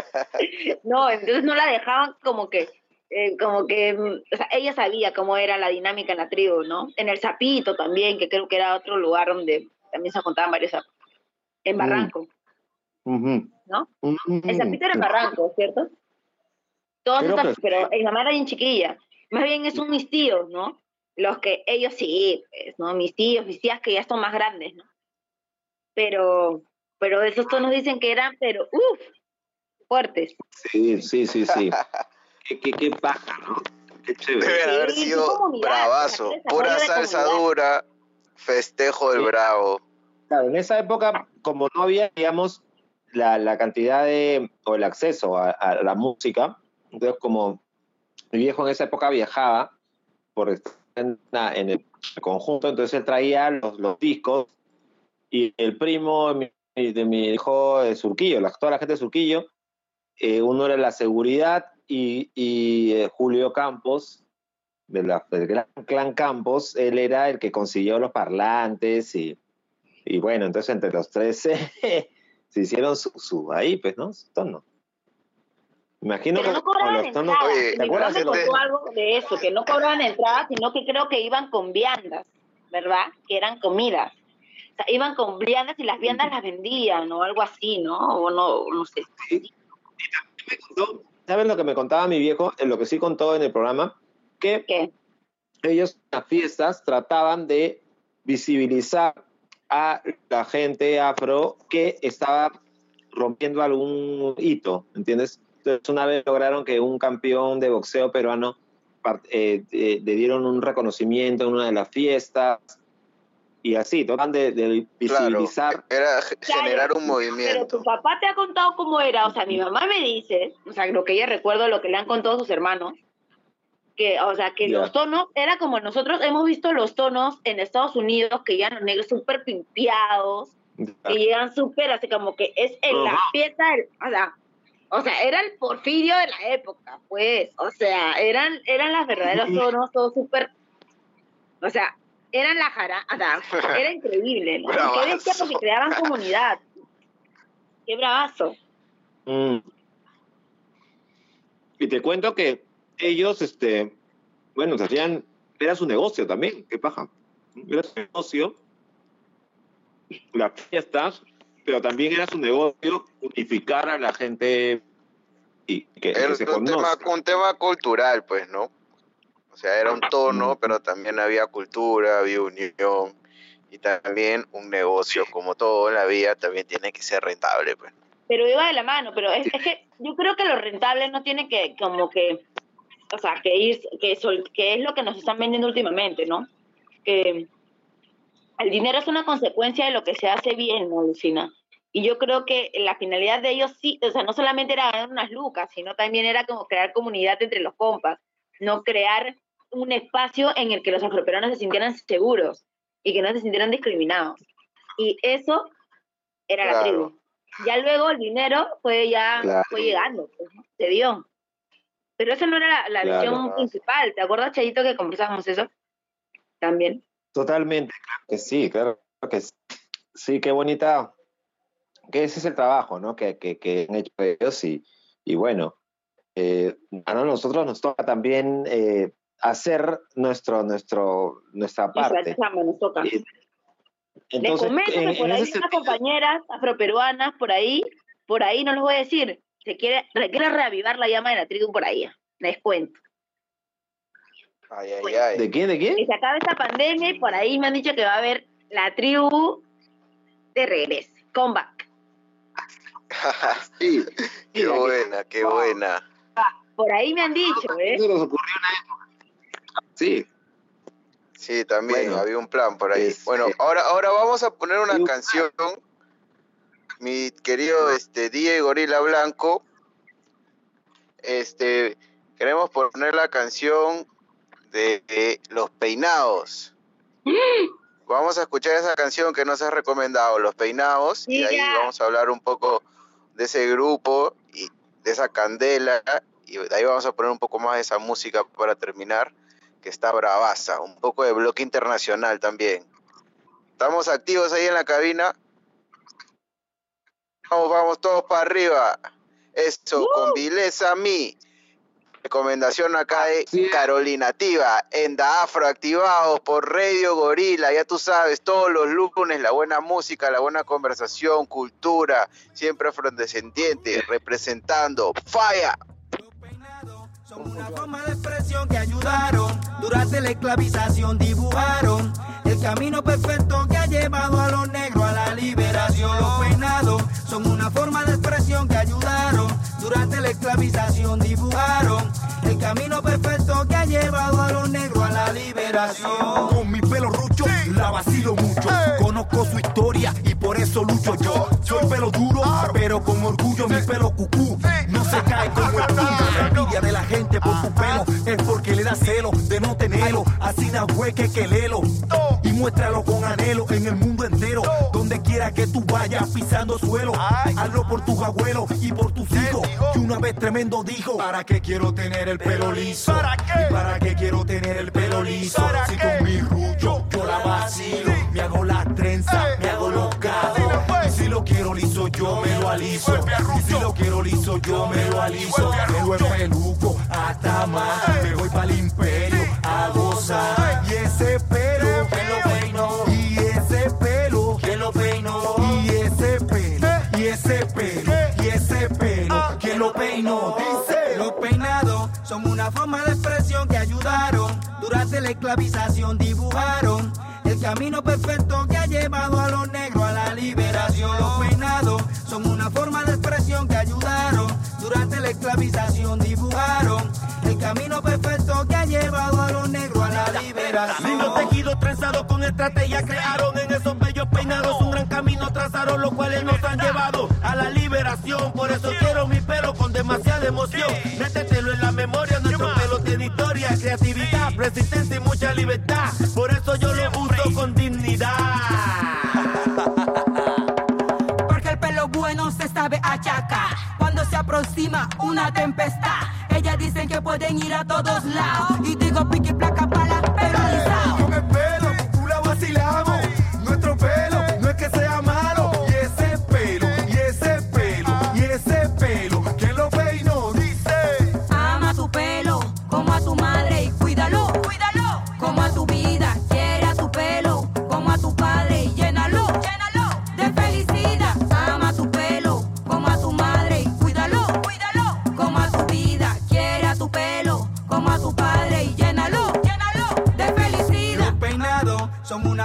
No, entonces no la dejaban como que, eh, como que, mm, o sea, ella sabía cómo era la dinámica en la tribu, ¿no? En el Zapito también, que creo que era otro lugar donde también se juntaban varios sapos. En Mm. Barranco. ¿no? El Zapito era en Barranco, ¿cierto? Todos Creo estos- que- pero mi mamá era bien chiquilla. Más bien son mis tíos, ¿no? Los que ellos sí, pues, ¿no? Mis tíos, mis tías que ya son más grandes, ¿no? Pero, pero esos tonos dicen que eran, pero, uff, fuertes. Sí, sí, sí, sí. qué, qué, qué paja, ¿no? Qué chévere. Deben haber Sí, sido bravazo, pura salsa dura, festejo del Sí. bravo. Claro, en esa época, como no había, digamos, la, la cantidad de, o el acceso a, a la música, entonces como mi viejo en esa época viajaba por estar en, en el conjunto, entonces él traía los, los discos y el primo de mi, de mi hijo de Surquillo, la, toda la gente de Surquillo, eh, uno era la seguridad y, y, eh, Julio Campos, de la- del gran clan Campos, él era el que consiguió los parlantes y, y bueno, entonces entre los tres se hicieron su, su- ahí, pues, ¿no? Su tono. Imagino Pero que no cobraban con los tonos. entrada. Oye, ¿Te acuerdas? me de- contó algo de eso, que no cobraban entrada, sino que creo que iban con viandas, ¿verdad? Que eran comidas. O sea, iban con viandas y las viandas las vendían o algo así, ¿no? O no, no sé. me contó, ¿Sabes lo que me contaba mi viejo? En lo que sí contó en el programa, que ¿Qué? ellos en las fiestas trataban de visibilizar a la gente afro que estaba rompiendo algún hito, ¿entiendes? Entonces una vez lograron que un campeón de boxeo peruano eh, eh, le dieron un reconocimiento en una de las fiestas y así, tratan de, de Claro, visibilizar. era ge- Claro, generar un Pero movimiento. tu papá te ha contado cómo era, o sea, mi mamá me dice, o sea, lo que ella recuerda, lo que le han contado sus hermanos, que, o sea, que Ya. los tonos, era como nosotros hemos visto los tonos en Estados Unidos, que ya los negros súper pimpeados, que llegan súper, así como que es en la Ajá. fiesta, del- o sea, o sea, era el porfirio de la época, pues, o sea, eran, eran las verdaderos tonos, todos súper, o sea, eran la jara, o sea, era increíble, ¿no? Qué bestia porque creaban comunidad. Qué bravazo. Mm. Y te cuento que ellos, este, bueno, se hacían, era su negocio también, qué paja. Era su negocio, las fiestas, pero también era su negocio unificar a la gente y que, se un tema, un tema cultural, pues, ¿no? O sea, era un tono, pero también había cultura, había unión y también un negocio, como todo en la vida, también tiene que ser rentable, pues. Pero iba de la mano, pero es, es que yo creo que lo rentable no tiene que, como que, o sea, que ir, que, sol- que es lo que nos están vendiendo últimamente, ¿no? Que el dinero es una consecuencia de lo que se hace bien, ¿no, Lucina? Y yo creo que la finalidad de ellos sí, o sea, no solamente era ganar unas lucas, sino también era como crear comunidad entre los compas, no crear un espacio en el que los afroperuanos se sintieran seguros. y que no se sintieran discriminados. Y eso era la tribu. Ya luego el dinero fue ya Claro. fue llegando, pues, se dio. Pero esa no era la, la Claro. visión principal. ¿Te acuerdas, Chayito, que conversábamos eso? También. Totalmente, claro que sí, claro que sí. Sí, qué bonita, que ese es el trabajo, ¿no? Que, que, que han hecho ellos y, y bueno, eh, a nosotros nos toca también eh, hacer nuestro, nuestro, nuestra Nuestra parte. nos toca. Les Entonces, comento en, que por ahí unas sentido, compañeras afroperuanas, por ahí, por ahí no les voy a decir, se quiere, re- quiere reavivar la llama de la tribu por ahí, les cuento. Ay, ay, ay. ¿de quién, de quién? Que se acabe esta pandemia y por ahí me han dicho que va a haber la tribu de regreso, comeback. Sí, Qué buena, qué buena. Por ahí me han dicho, ¿eh? Nos ocurrió una época. Sí, Sí, también Bueno, había un plan por ahí. este- Bueno, ahora, ahora vamos a poner una canción. Mi querido este DJ Gorila Blanco. Este queremos poner la canción de, de Los Peinados. Vamos a escuchar esa canción que nos has recomendado, Los Peinados, y ahí vamos a hablar un poco de ese grupo y de esa candela, y de ahí vamos a poner un poco más de esa música para terminar que está bravaza, un poco de bloque internacional también. Estamos activos ahí en la cabina. Vamos, vamos todos para arriba. Eso, con vileza a mí. Recomendación acá de. Carolina Tiva, en Da Afro, activados por Radio Gorila, ya tú sabes, todos los lunes, la buena música, la buena conversación, cultura, siempre afrodescendiente, representando. ¡Falla! Son una forma de expresión que ayudaron durante la esclavización, dibujaron el camino perfecto que ha llevado a los negros a la liberación. Los peinados son una forma de expresión que ayudaron durante la esclavización, dibujaron el camino perfecto que ha llevado a los negros a la liberación. Con mi pelo rucho, la vacilo mucho. Conozco su historia y por eso lucho yo. Soy pelo duro, pero con orgullo mi pelo cucú. No se cae como el puño. La envidia de la gente por tu pelo es porque le da celo de no tenerlo. Así da hueque que lelo. Muéstralo con anhelo en el mundo entero. Donde quiera que tú vayas pisando suelo. Hazlo por tus abuelos y por tus hijos. Que una vez tremendo dijo: ¿Para qué quiero tener el pelo liso? ¿Para qué? ¿Y para qué quiero tener el pelo liso? Si con mi rucho yo la vacilo. Me hago la trenza, me hago los cabos. Y si lo quiero liso, yo me lo aliso. Y si lo quiero liso, yo me lo aliso. Me lo peluco hasta más. Me voy para el imperio a gozar. Forma de expresión que ayudaron durante la esclavización, dibujaron el camino perfecto que ha llevado a los negros a la liberación. Los peinados son una forma de expresión que ayudaron durante la esclavización, dibujaron el camino perfecto que ha llevado a los negros a la liberación. Lindo tejido trenzado con estrategia crearon en esos bellos peinados un gran camino trazaron los cuales nos han llevado a la liberación. Por eso quiero mi pelo con demasiada emoción. Métetelo en la pelo tiene historia, creatividad, resistencia y mucha libertad. Por eso yo lo uso con dignidad. Porque el pelo bueno se sabe achacar. Cuando se aproxima una tempestad, ellas dicen que pueden ir a todos lados. Y digo pique placa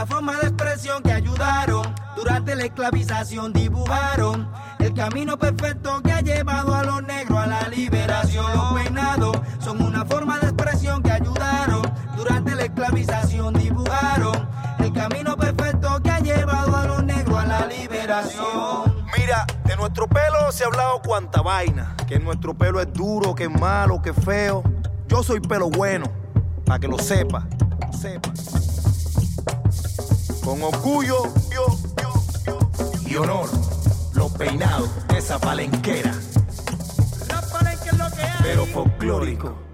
forma de expresión que ayudaron durante la esclavización, dibujaron el camino perfecto que ha llevado a los negros a la liberación. Los peinados son una forma de expresión que ayudaron durante la esclavización, dibujaron el camino perfecto que ha llevado a los negros a la liberación. Mira, de nuestro pelo se ha hablado cuanta vaina. Que nuestro pelo es duro, que es malo, que es feo. Yo soy pelo bueno, para que lo sepa, sepa. Con orgullo y honor, los peinados de esa palenquera, pero folclórico.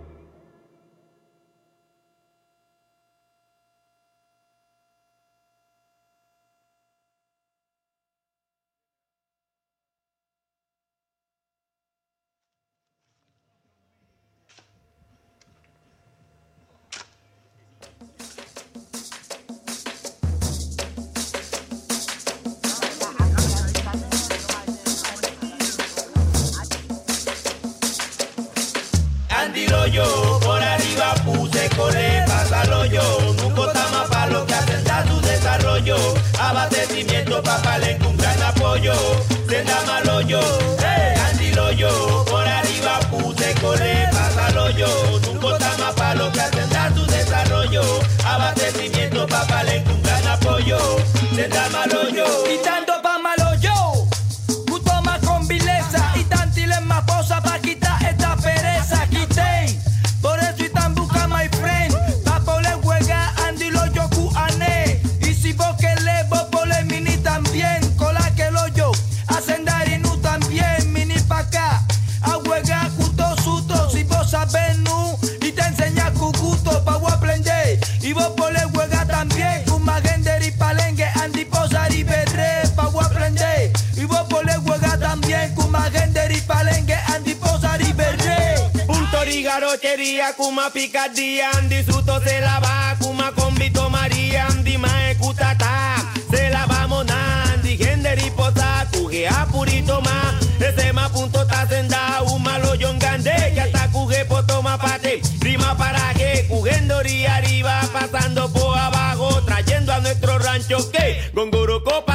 Rigarochería, kuma picardía, suto se la va, kuma con Vito María, Andy mae cutata, se la vamos Nandi, gender y posa, a purito más, ese ma punto ta senda, un malo yongande, que hasta cuge po toma pate, rima para que, cugendori arriba, pasando por abajo, trayendo a nuestro rancho que, gongoro copa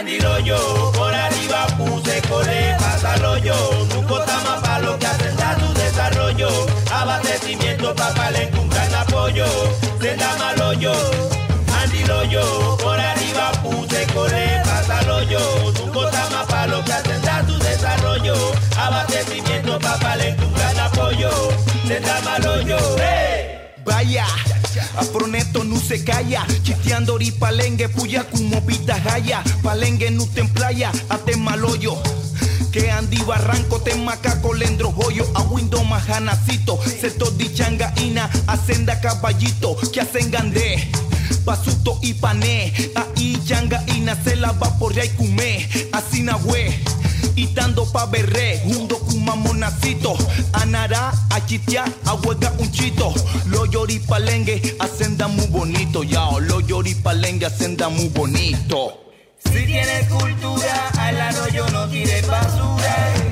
Andy yo, por arriba puse corre, pásalo yo, nunca tama pa' lo que atenta su desarrollo, abastecimiento pa' palenque, un gran apoyo, senda malo yo, Andy yo, por arriba puse corre, pásalo yo, nunca tama pa' lo que atenta su desarrollo, abastecimiento pa' palenque, un gran apoyo, senda malo yo, hey. Vaya, Afroneto no se calla, chiteando ori palengue, puya como pita jaya, palengue no te playa, ate maloyo. Que Andy Barranco te macaco lendro joyo a window majanacito, seto di changaina, asenda caballito, que hacen gandé. Pasuto y pané, ahí changaina se la va por y kumé, así na we. Itando pa berre, junto kuma monacito Anara, a chitia, a huega un chito Lo llori palengue, hacenda muy bonito Yao, lo llori palengue, hacenda muy bonito Si tienes cultura, al arroyo no tires basura.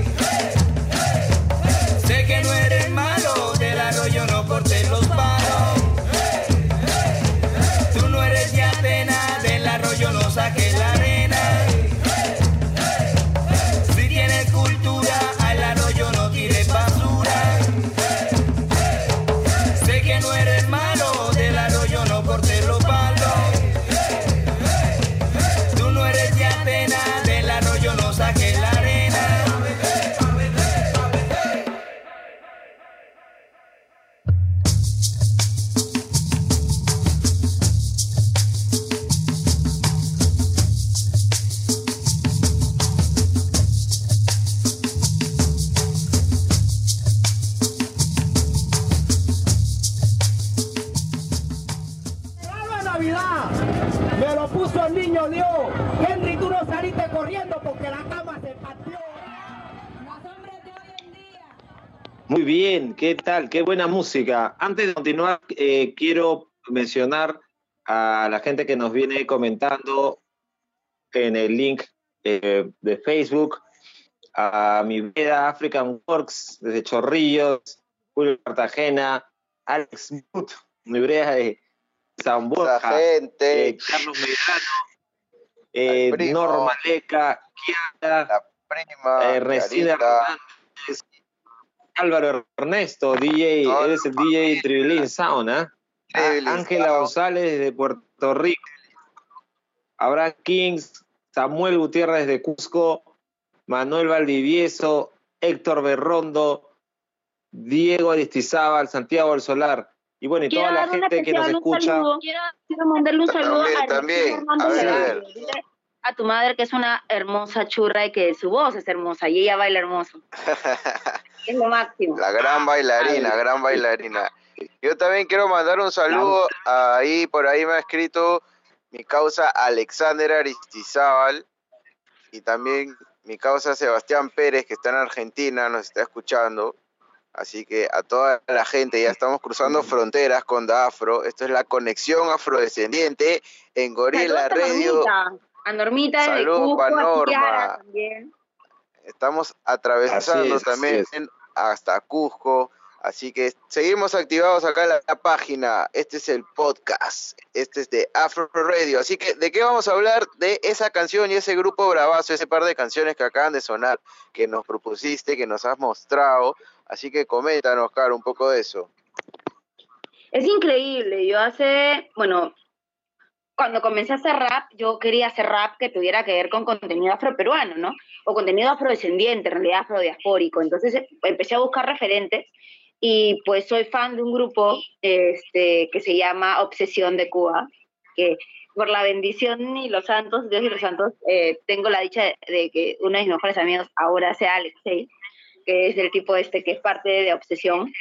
Bien, ¿qué tal? Qué buena música. Antes de continuar, eh, quiero mencionar a la gente que nos viene comentando en el link eh, de Facebook, a mi vida African Works desde Chorrillos, Julio Cartagena, Alex Mut, mi brea de San Borja, gente. eh, Carlos Medrano. Norma Leca, Kiara, Prima, eh, Resina. Hernández, Álvaro Ernesto, DJ, eres el DJ Tribilín Sound, ¿ah? Tribilín Ángela Sound. González de Puerto Rico, Abraham Kings, Samuel Gutiérrez de Cusco, Manuel Valdivieso, Héctor Berrondo, Diego Aristizábal, Santiago del Solar. Y bueno, y toda la gente que nos escucha. saludo. Quiero, mandarle un saludo También, a también. Argentina A ver, a Hernández ver. A tu madre que es una hermosa churra y que su voz es hermosa y ella baila hermoso. es lo máximo. La gran bailarina, Ay, gran bailarina. Yo también quiero mandar un saludo ahí, por ahí me ha escrito mi causa Alexander Aristizábal y también mi causa Sebastián Pérez, que está en Argentina, nos está escuchando. Así que a toda la gente, ya estamos cruzando fronteras con Dafro. Esto es la conexión afrodescendiente en Gorila Radio. A Normita de Cusco, a Norma. Kiara también. Estamos atravesando es, también es. hasta Cusco. Así que seguimos activados acá en la, la página. Este es el podcast. Este es de Afro Radio. Así que, ¿de qué vamos a hablar? De esa canción y ese grupo bravazo, ese par de canciones que acaban de sonar, que nos propusiste, que nos has mostrado. Así que coméntanos, Caro, un poco de eso. Es increíble. Yo hace, bueno, cuando comencé a hacer rap, yo quería hacer rap que tuviera que ver con contenido afroperuano, ¿no? O contenido afrodescendiente, en realidad afrodiaspórico. Entonces eh, empecé a buscar referentes y pues soy fan de un grupo este, que se llama Obsesión de Cuba, que por la bendición y los santos, Dios y los santos, eh, tengo la dicha de, que uno de mis mejores amigos ahora sea Alexei, que es el tipo este que es parte de Obsesión,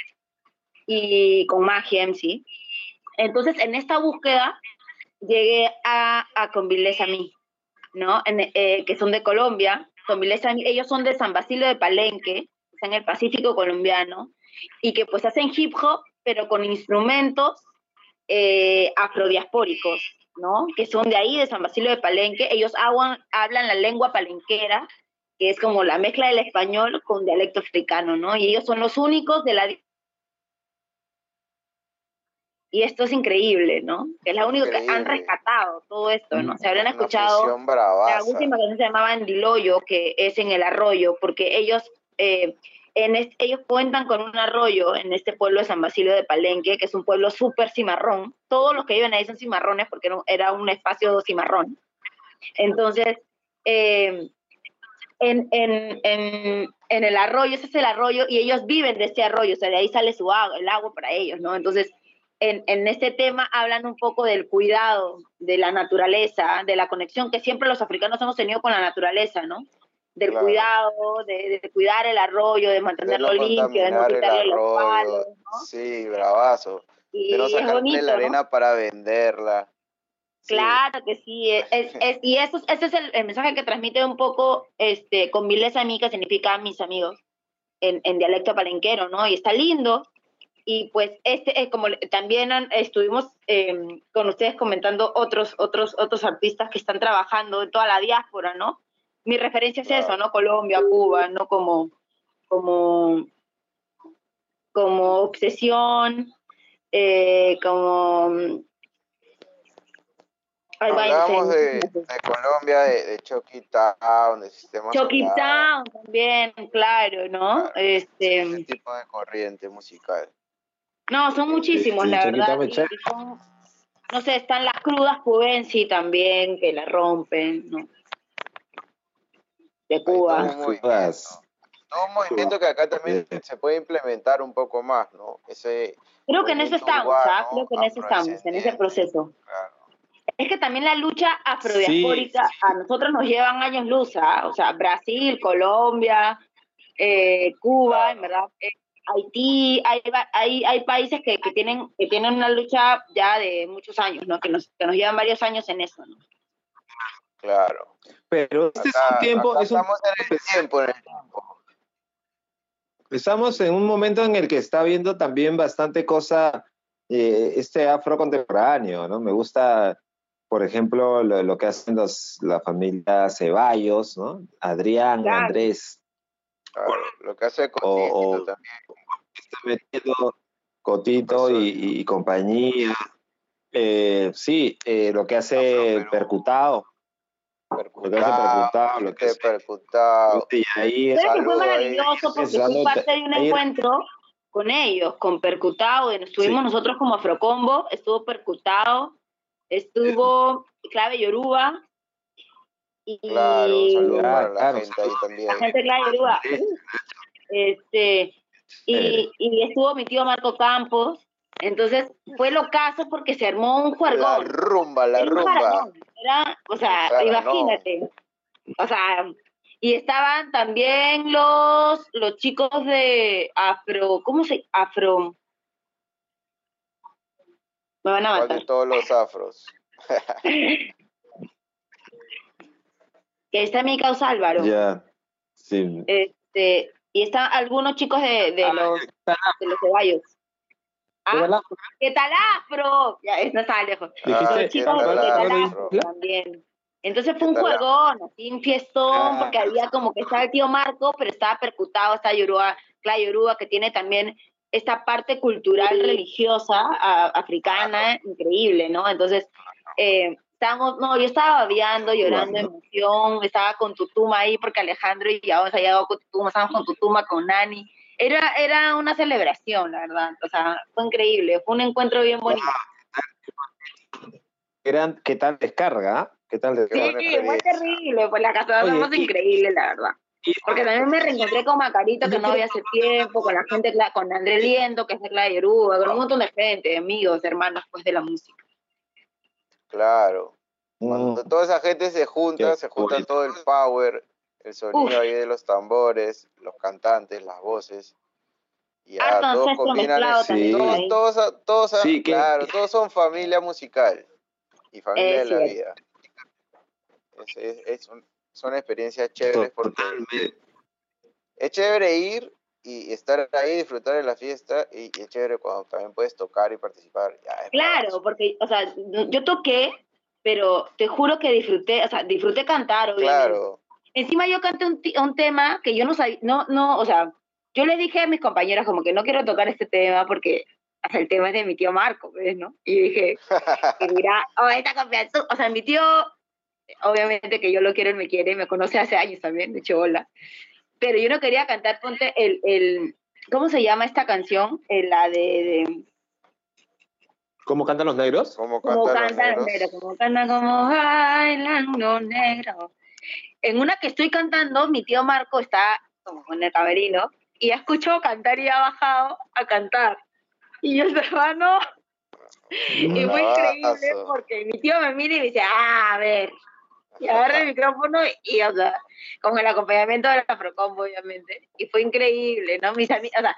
y con Magia MC. Entonces, en esta búsqueda llegué a, a a mí, ¿no? Eh, que son de Colombia. Convilés a mí, ellos son de San Basilio de Palenque, en el Pacífico colombiano, y que pues hacen hip hop, pero con instrumentos eh, afrodiaspóricos, ¿no? Que son de ahí, de San Basilio de Palenque. Ellos hablan, hablan la lengua palenquera, que es como la mezcla del español con dialecto africano, ¿no? Y ellos son los únicos de la y esto es increíble, ¿no? Que es la única que han rescatado todo esto, ¿no? Se habrán escuchado la última canción se llamaba Andiloyo, que es en el arroyo, porque ellos, eh, en es- ellos cuentan con un arroyo en este pueblo de San Basilio de Palenque, que es un pueblo súper cimarrón. Todos los que viven ahí son cimarrones porque era un- espacio cimarrón. Entonces, eh, en, en, en, en el arroyo, ese es el arroyo, y ellos viven de este arroyo, o sea, de ahí sale su agua, el agua para ellos, ¿no? Entonces, en, en este tema hablan un poco del cuidado de la naturaleza, de la conexión que siempre los africanos hemos tenido con la naturaleza, ¿no? Del Claro. cuidado, de, de cuidar el arroyo, de mantenerlo de no limpio, de no quitarle los arroyo. palos, Sí, bravazo. y De no es sacarle bonito, la ¿no? arena para venderla. Sí. Claro que sí, es, es- es- y eso, es- ese es el, el mensaje que transmite un poco este, con miles a mí, que significa mis amigos, en, en dialecto palenquero, ¿no? Y está lindo. Y pues este es como también han- estuvimos eh, con ustedes comentando otros, otros, otros artistas que están trabajando en toda la diáspora, ¿no? Mi referencia es eso, ¿no? Colombia, Cuba, ¿no? Como, como, como obsesión, eh, como. Hablábamos de, de Colombia, de, de Chucky Town, de Sistema Chucky Town también, claro, ¿no? Este, ese tipo de corriente musical. No, son muchísimos, Sí, la verdad. Son- no sé, están las crudas Cubensi también, que la rompen, ¿no? De Todo Cuba. un movimiento, Cubas. todo un movimiento que acá también se puede implementar un poco más, ¿no? Ese Creo que en eso estamos, ¿ah? urbano, Creo que en eso estamos, en ese proceso. claro. Es que también la lucha afrodiaspórica a nosotros nos llevan años luz, ¿ah? o sea, Brasil, Colombia, eh, Cuba, en verdad, eh, Haití, hay, va- hay, hay países que, que tienen que tienen una lucha ya de muchos años, ¿no? Que nos, que nos llevan varios años en eso, ¿no? Claro. Pero este es un tiempo, acá es un estamos en el tiempo, en el tiempo. Estamos en un momento en el que está viendo también bastante cosa, eh, este afro contemporáneo, ¿no? Me gusta, por ejemplo, lo, lo que hacen los, la familia Ceballos, ¿no? Adrián, Claro. Andrés, Claro, Lo que hace o, Cotito o también. está metiendo Cotito y, y compañía. Eh, sí, eh, lo que hace. Percutado, lo que hace Percutado, Percutado, lo que gente hace percutado. y ahí Creo que fue maravilloso porque fui Saludo. parte de un Ahí- encuentro con ellos, con Percutado, y estuvimos Sí. nosotros como Afrocombo, estuvo Percutado, estuvo Clave Yoruba, y Claro, un saludo para la Claro. gente ahí también. la gente Claro. Este, y, y estuvo mi tío Marco Campos. Entonces fue lo caso porque se armó un La juergón. rumba, la Era un rumba. Era, o sea, imagínate. O sea, y estaban también los, los chicos de Afro, ¿cómo se? Afro. Me van a ¿Cuál matar. de todos los afros? Que está mi causa Álvaro. Ya. Sí. Este, y están algunos chicos de, de los de los ceballos. ¿Qué tal Ah, ¿qué tal afro? Ya, es- no estaba lejos. Dijiste, Los ¿qué chicos de tal ¿Qué tal afro? afro? También. Entonces fue un ¿Qué tal juegón, así un fiestón, Ah. porque había como que estaba el tío Marco, pero estaba percutado, está Yoruba, Cla Yoruba, que tiene también esta parte cultural religiosa a- africana, increíble, ¿no? Entonces, eh, estábamos, no, yo estaba babeando, llorando de emoción, estaba con Tutuma ahí, porque Alejandro y yo habíamos llegado con Tutuma, estábamos con Tutuma, con Nani. Era, era una celebración, la verdad, o sea, fue increíble, fue un encuentro bien bonito. Eran, ¿Qué tal descarga? ¿Qué tal Sí, descarga? fue terrible, pues la casa y- increíble, la verdad. Porque también me reencontré con Macarito, que no había hace tiempo, con la gente, con André Liendo, que es de Clara Yoruba, con un montón de gente, amigos, hermanos, pues, de la música. Claro. Mm, Cuando toda esa gente se junta, Qué se junta bonito. todo el power, el sonido Uf. ahí de los tambores, los cantantes, las voces. Y ya Harto todos combinan también todos, todos, todos, Sí, que- claro, todos son familia musical y familia Es de la cierto. vida. Es, es- es un- son experiencias chéveres porque Totalmente. es chévere ir y estar ahí, disfrutar de la fiesta y, y es chévere cuando también puedes tocar y participar. Ya, Claro, porque, o sea, yo toqué, pero te juro que disfruté, o sea, disfruté cantar, obviamente. Claro, Encima yo canté un, un tema que yo no sabía, no, no, o sea, yo le dije a mis compañeras como que no quiero tocar este tema porque el tema es de mi tío Marco, ¿ves, no? Y dije, y mira, oh, esta confianza, o sea, mi tío, obviamente que yo lo quiero, él me quiere, me conoce hace años también, de hecho, hola. Pero yo no quería cantar, ponte el, el ¿cómo se llama esta canción? Eh, la de, de ¿Cómo cantan los negros? como como cantan los cantan los negros. negros, como cantan como bailan los negros. En una que estoy cantando, mi tío Marco está como en el camerino y ha escuchado cantar y ha bajado a cantar. Y yo estaba, no. Y fue increíble porque mi tío me mira y me dice, ah, a ver. Y agarra el micrófono y, o sea, con el acompañamiento del Afrocombo, obviamente. Y fue increíble, ¿no? Mis amigos, o sea,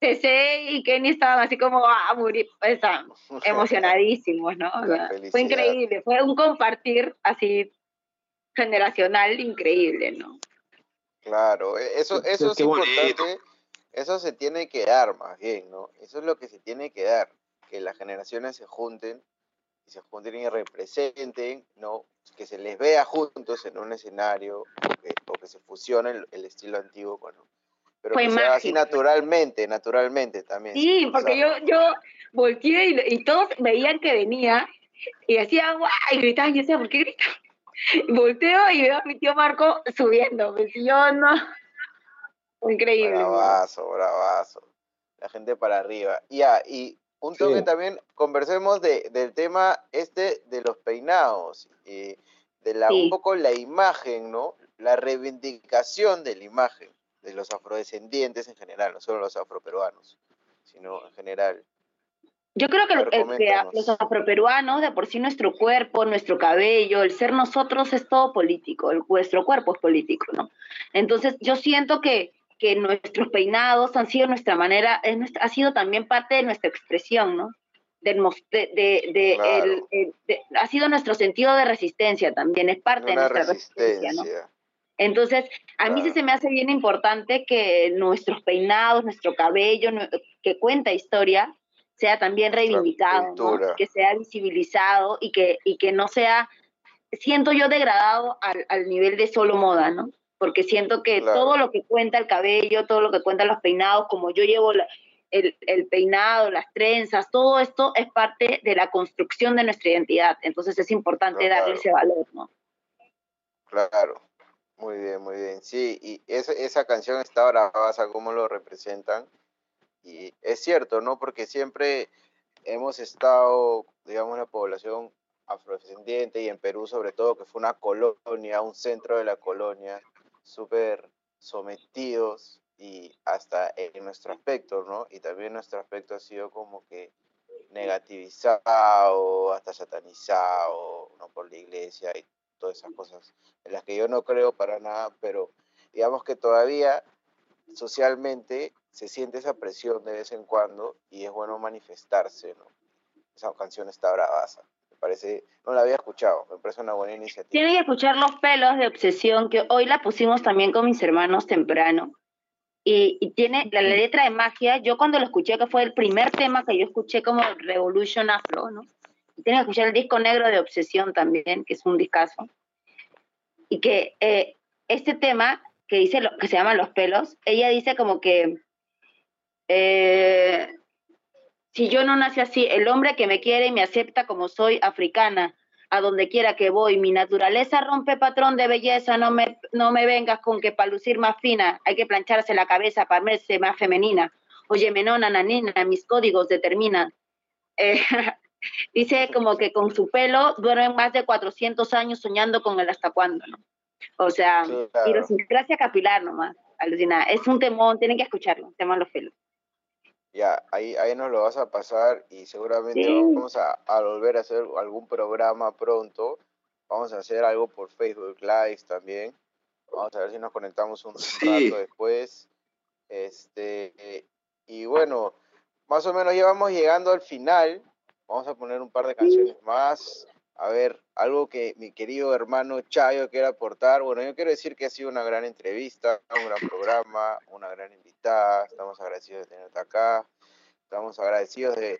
Cece y Kenny estaban así como, ah, morir, sea, emocionadísimos, ¿no? O La sea, felicidad. fue increíble, fue un compartir así generacional increíble, ¿no? Claro, e- eso, eso es importante, eso se tiene que dar más bien, ¿no? Eso es lo que se tiene que dar, que las generaciones se junten y se junten y representen, ¿no? Que se les vea juntos en un escenario o que, o que se fusione el, estilo antiguo con pero Fue que sea así naturalmente, naturalmente también. Sí, porque yo, yo volteé y, y todos veían que venía y decían, guau, y gritaban, yo decía, ¿por qué gritan? Y volteo y veo a mi tío Marco subiendo, pues, yo no. Increíble. Bravazo, bravazo. La gente para arriba. Ya, y un toque Sí. también, conversemos de, del tema este de los peinados, y de la, Sí. un poco la imagen, ¿no? La reivindicación de la imagen de los afrodescendientes en general, no solo los afroperuanos, sino en general. Yo creo que, ver, que los afroperuanos, de por sí nuestro cuerpo, nuestro cabello, el ser nosotros es todo político, el, nuestro cuerpo es político, ¿no? Entonces yo siento que, que nuestros peinados han sido nuestra manera, es nuestra- ha sido también parte de nuestra expresión, ¿no? Del mos- de, de- de- Claro. el- el- de- ha sido nuestro sentido de resistencia también, es parte de nuestra resistencia, ¿no? Entonces, a mí sí se me hace bien importante que nuestros peinados, nuestro cabello, que cuenta historia, sea también reivindicado, que sea visibilizado y que, y que no sea, siento yo, degradado al, al nivel de solo moda, ¿no? Porque siento que Claro. todo lo que cuenta el cabello, todo lo que cuentan los peinados, como yo llevo la- el, el peinado, las trenzas, todo esto es parte de la construcción de nuestra identidad. Entonces es importante Claro. darle ese valor, ¿no? Claro, muy bien, muy bien. Sí, y esa, esa canción está bravaza, cómo lo representan. Y es cierto, ¿no? Porque siempre hemos estado, digamos, la población afrodescendiente y en Perú sobre todo, que fue una colonia, un centro de la colonia, súper sometidos y hasta en nuestro aspecto, ¿no? Y también nuestro aspecto ha sido como que negativizado, hasta satanizado, ¿no? Por la iglesia y todas esas cosas en las que yo no creo para nada, pero digamos que todavía socialmente se siente esa presión de vez en cuando y es bueno manifestarse, ¿no? Esa canción está bravaza. Parece, no la había escuchado, me parece una buena iniciativa. Tienen que escuchar Los pelos de obsesión, que hoy la pusimos también con mis hermanos temprano. Y, y tiene la letra de magia. Yo cuando lo escuché, que fue el primer tema que yo escuché como Revolution Afro, ¿no? Y tienen que escuchar el disco negro de Obsesión también, que es un discazo. Y que eh, este tema que dice lo, que se llama Los pelos, ella dice como que eh, si yo no nací así, el hombre que me quiere y me acepta como soy africana, a donde quiera que voy, mi naturaleza rompe patrón de belleza, no me, no me vengas con que para lucir más fina hay que plancharse la cabeza para verse más femenina. Oye, menona, nanina, mis códigos determinan. Eh, dice como que con su pelo duermen más de 400 años soñando con el hasta cuándo, ¿no? O sea, claro. idiosincrasia capilar nomás, alucina. Es un temón, tienen que escucharlo, tema Los pelos. Ya, ahí, ahí nos lo vas a pasar y seguramente Sí. vamos a, a volver a hacer algún programa pronto. Vamos a hacer algo por Facebook Live también. Vamos a ver si nos conectamos un, Sí. rato después. Este, eh, y bueno, más o menos ya vamos llegando al final. Vamos a poner un par de canciones más. A ver, algo que mi querido hermano Chayo quiera aportar. Bueno, yo quiero decir que ha sido una gran entrevista, un gran programa, una gran invitada. Estamos agradecidos de tenerte acá. Estamos agradecidos de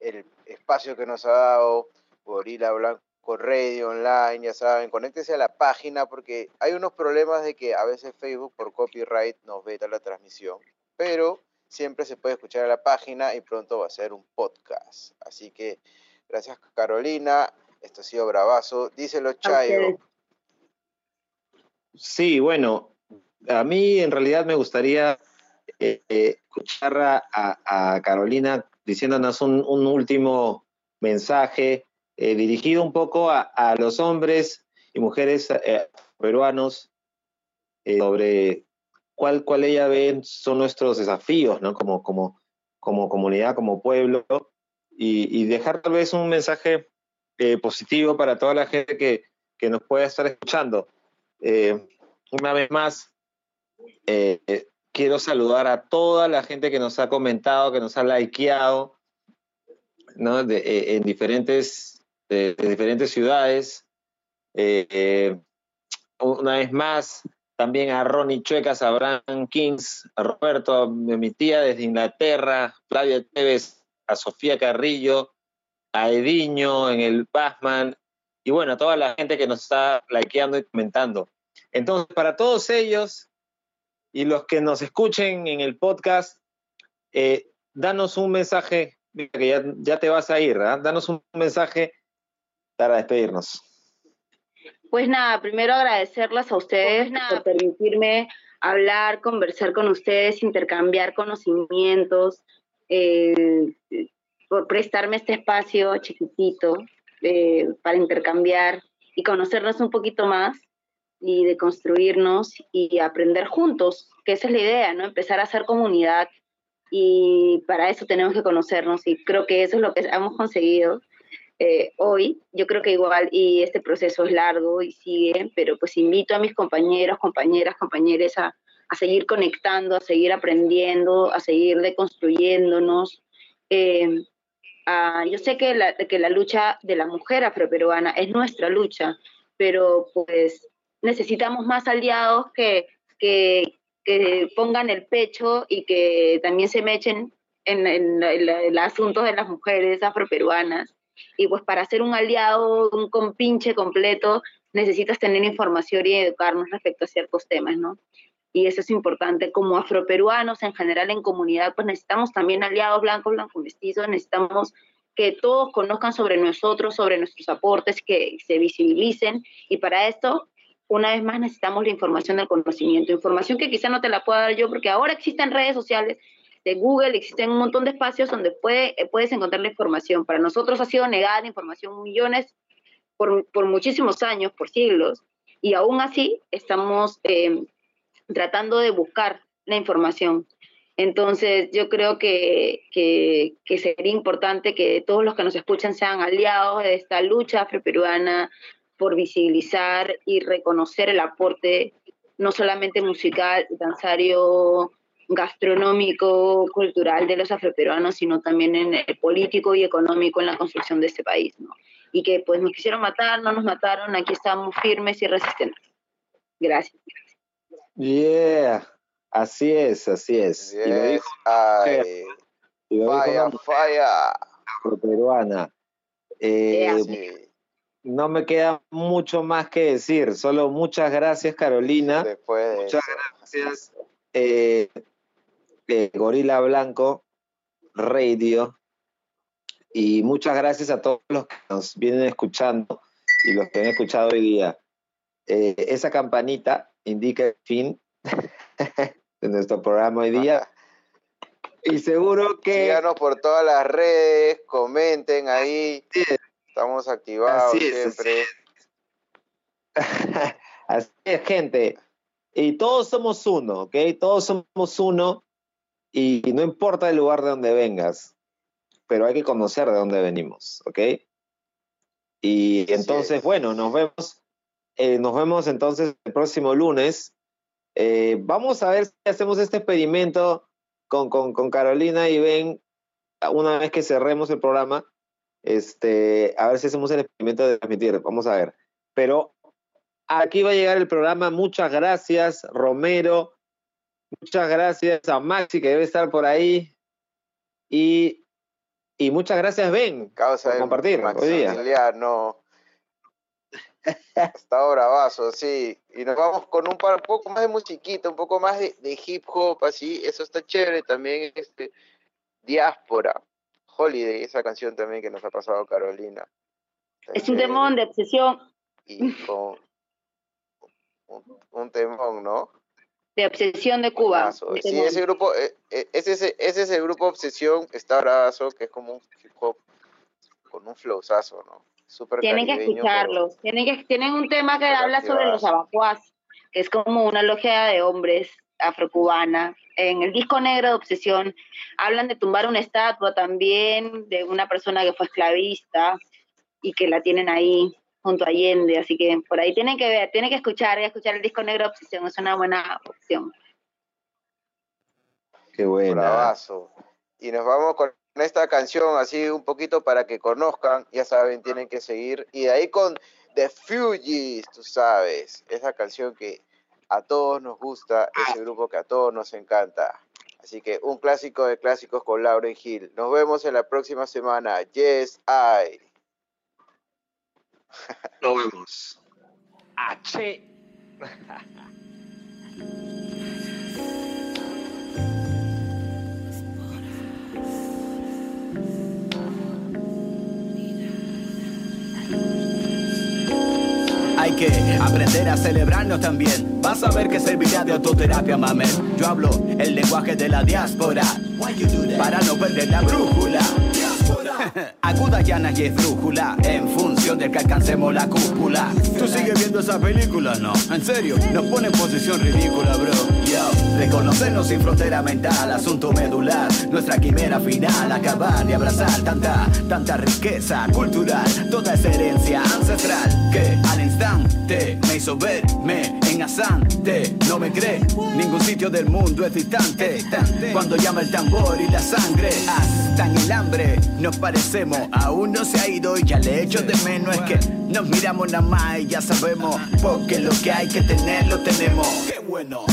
el espacio que nos ha dado Gorila Blanco Radio Online, ya saben, conéctense a la página porque hay unos problemas de que a veces Facebook por copyright nos veta la transmisión, pero siempre se puede escuchar a la página y pronto va a ser un podcast. Así que gracias Carolina, esto ha sido bravazo. Díselo Chayo. Sí, bueno, a mí en realidad me gustaría eh, eh, escuchar a, a- a Carolina diciéndonos un, un último mensaje eh, dirigido un poco a, a los hombres y mujeres eh, peruanos eh, sobre cuál, cuál ella ve son nuestros desafíos, ¿no? Como, como, como comunidad, como pueblo, y, y dejar tal vez un mensaje eh, positivo para toda la gente que, que nos pueda estar escuchando. Eh, una vez más, eh, eh, quiero saludar a toda la gente que nos ha comentado, que nos ha likeado, ¿no? De- en diferentes, diferentes ciudades. Una vez más, también a Ronnie Chuecas, a Abraham Kings, a Roberto, mi tía desde Inglaterra, Flavia Teves, a Sofía Carrillo, a Ediño en el Batman, y bueno, a toda la gente que nos está likeando y comentando. Entonces, para todos ellos y los que nos escuchen en el podcast, eh, danos un mensaje, que ya, ya te vas a ir, ¿ah? danos un mensaje para despedirnos. Pues nada, primero agradecerles a ustedes por permitirme hablar, conversar con ustedes, intercambiar conocimientos, eh, por prestarme este espacio chiquitito eh, para intercambiar y conocernos un poquito más y de construirnos y aprender juntos, que esa es la idea, ¿no? Empezar a hacer comunidad y para eso tenemos que conocernos y creo que eso es lo que hemos conseguido eh, hoy. Yo creo que igual y este proceso es largo y sigue, pero pues invito a mis compañeros, compañeras, compañeros a, a seguir conectando, a seguir aprendiendo, a seguir deconstruyéndonos. Eh, a- yo sé que la, que la lucha de la mujer afroperuana es nuestra lucha, pero pues necesitamos más aliados que, que, que pongan el pecho y que también se mechen en, en, en la- el asunto de las mujeres afroperuanas. Y pues para ser un aliado, un compinche completo, necesitas tener información y educarnos respecto a ciertos temas, ¿no? Y eso es importante. Como afroperuanos, en general en comunidad, pues necesitamos también aliados blancos, blancos mestizos, necesitamos que todos conozcan sobre nosotros, sobre nuestros aportes, que se visibilicen. Y para esto, una vez más, necesitamos la información del conocimiento. Información que quizá no te la pueda dar yo, porque ahora existen redes sociales de Google, existen un montón de espacios donde puede, puedes encontrar la información. Para nosotros ha sido negada la información millones por, por muchísimos años, por siglos, y aún así estamos eh, tratando de buscar la información. Entonces, yo creo que, que, sería importante que todos los que nos escuchan sean aliados de esta lucha afroperuana por visibilizar y reconocer el aporte no solamente musical, danzario, gastronómico, cultural de los afroperuanos, sino también en el político y económico en la construcción de este país. Y que pues nos quisieron matar, no nos mataron, aquí estamos firmes y resistentes. Gracias. Yeah. Así es, así es. Y lo dijo, Ay, y lo falla, dijo falla. peruana. Eh, no me queda mucho más que decir, solo muchas gracias Carolina, después muchas eso. gracias eh, eh, Gorila Blanco Radio y muchas gracias a todos los que nos vienen escuchando y los que han escuchado hoy día. Eh, esa campanita indica el fin de nuestro programa hoy día y seguro que Síganos por todas las redes, comenten ahí. Estamos activados Así es, siempre. Así es, gente. Y todos somos uno, ¿ok? Todos somos uno y no importa el lugar de donde vengas, pero hay que conocer de dónde venimos, ¿ok? Y entonces, bueno, nos vemos, eh, nos vemos entonces el próximo lunes. Eh, vamos a ver si hacemos este experimento con, con, con Carolina y Ben una vez que cerremos el programa. Este, a ver si hacemos el experimento de transmitir. Vamos a ver. Pero aquí va a llegar el programa. Muchas gracias, Romero. Muchas gracias a Maxi, que debe estar por ahí. Y, y muchas gracias, Ben, Causa por compartir hoy día. Está bravazo, sí. Y nos vamos con un, par, un poco más de musiquita, un poco más de, de hip hop, así. Eso está chévere. También este Diáspora, Holiday, esa canción también que nos ha pasado Carolina. Es un temón de obsesión, Y con un, un temón, ¿no? de obsesión de Cuba. Sí, temón. ese grupo, eh, eh, ese, ese, ese es el grupo Obsesión, está bravazo, que es como un hip hop con un flowzazo, ¿no? Tienen que escucharlos. Tienen, que, tienen un tema que habla sobre los abacuás, que es como una logia de hombres afrocubana. En el disco negro de Obsesión hablan de tumbar una estatua también de una persona que fue esclavista y que la tienen ahí junto a Allende. Así que por ahí tienen que ver, tienen que escuchar, escuchar el disco negro de Obsesión. Es una buena opción. Qué buena. Bravazo. Y nos vamos con esta canción así un poquito para que conozcan, ya saben, tienen que seguir. Y de ahí con The Fugees, tú sabes, esa canción que a todos nos gusta, ese grupo que a todos nos encanta. Así que un clásico de clásicos con Lauren Hill. Nos vemos en la próxima semana. Yes, I. Nos vemos. H. Hay que aprender a celebrarnos también. Vas a ver que servirá de autoterapia, mamen. Yo hablo el lenguaje de la diáspora. Para no perder la brújula. Aguda, llana y esdrújula En función de que alcancemos la cúpula ¿Tú sigues viendo esa película? No, en serio, nos pone en posición ridícula, bro Yo, reconocernos sin frontera mental Asunto medular, nuestra quimera final Acabar y abrazar tanta, tanta riqueza cultural. Toda esa herencia ancestral Que al instante me hizo verme en asante. No me cree, ningún sitio del mundo es distante. Cuando llama el tambor y la sangre Hasta en el hambre nos parecemos. Aún no se ha ido y ya le echo de menos. Es que nos miramos nada más y ya sabemos Porque lo que hay que tener lo tenemos. Qué bueno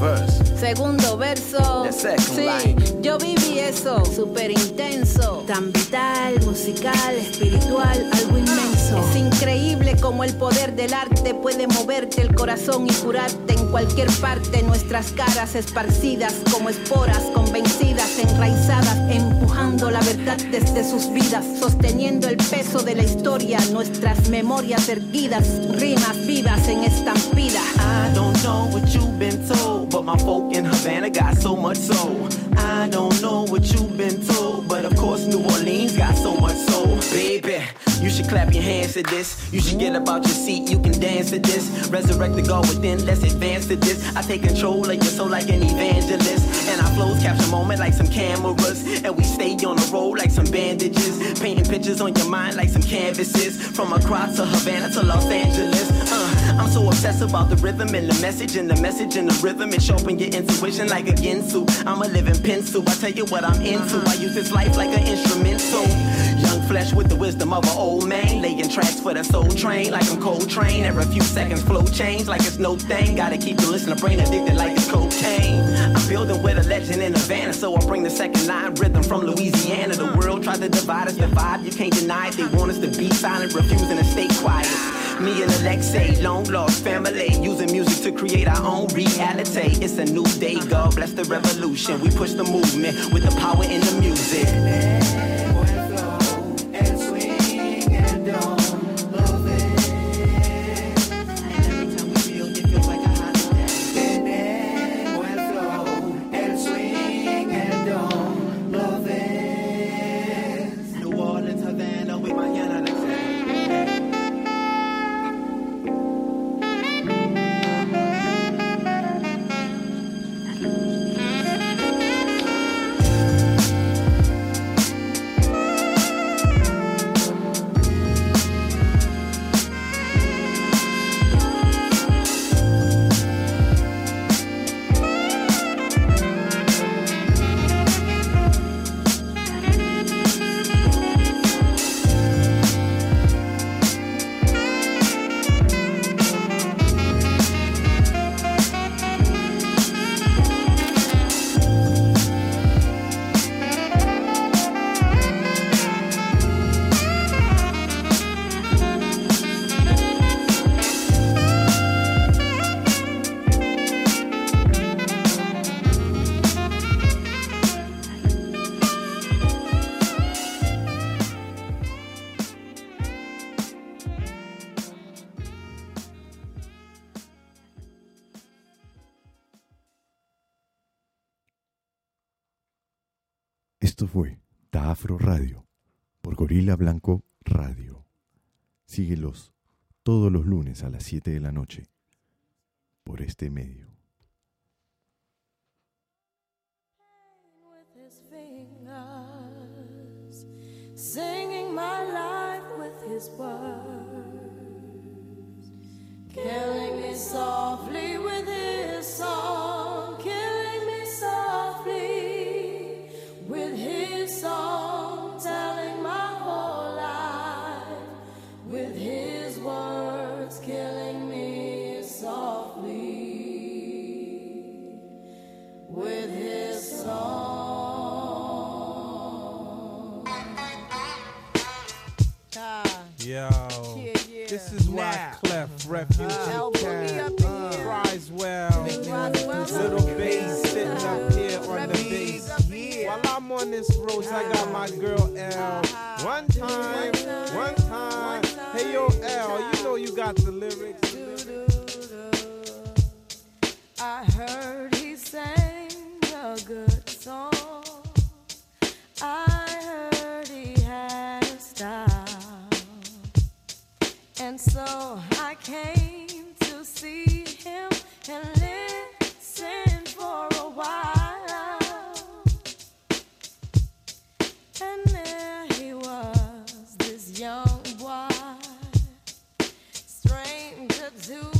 verse Segundo verso. The second sí, line. yo viví eso, súper intenso. Tan vital, musical, espiritual, algo inmenso. Es increíble como el poder del arte puede moverte el corazón y curarte en cualquier parte. Nuestras caras esparcidas como esporas convencidas, enraizadas, empujando la verdad desde sus vidas, sosteniendo el peso de la historia, nuestras memorias erguidas, rimas vivas en estampida. Much soul. I don't know what you've been told, but of course New Orleans got so much soul. Baby, you should clap your hands to this. You should get up your seat, you to this. Resurrect the God within, let's advance to this. I take control of your soul like an evangelist. And our flows capture moment like some cameras. And we stay on the road like some bandages. Painting pictures on your mind like some canvases. From Accra to Havana to Los Angeles. Uh, I'm so obsessed about the rhythm and the message and the message and the rhythm. It sharpen your intuition like a Ginsu. I'm a living pencil. I tell you what I'm into. I use this life like an instrumental. Young flesh with the wisdom of an old man. Laying tracks for the soul train like I'm Coltrane. Every few seconds flow change like it's no thing. Gotta keep the listener brain addicted like it's cocaine. I'm building with a legend in Havana, so I bring the second line rhythm from Louisiana. The world tried to divide us, the vibe you can't deny it. They want us to be silent, refusing to stay quiet. Me and Alexei, long lost family, using music to create our own reality. It's a new day, God bless the revolution. We push the movement with the power in the music. Todos los lunes a las 7 de la noche por este medio. singing my life with his words, killing me softly with his song, song. Yo, Yeah, yeah. this is why Now. Clef, Refuge, Uh, and Boogie Cat, up in here. Criswell, Criswell Little Bass sitting up here on the bass. While I'm on this road, I got my uh-huh. girl L. Uh-huh. One time, one time. Hey yo, L, you know you got the lyrics. I heard he sang good I heard he had a style. And so I came to see him and listen for a while. And there he was, this young boy, stranger to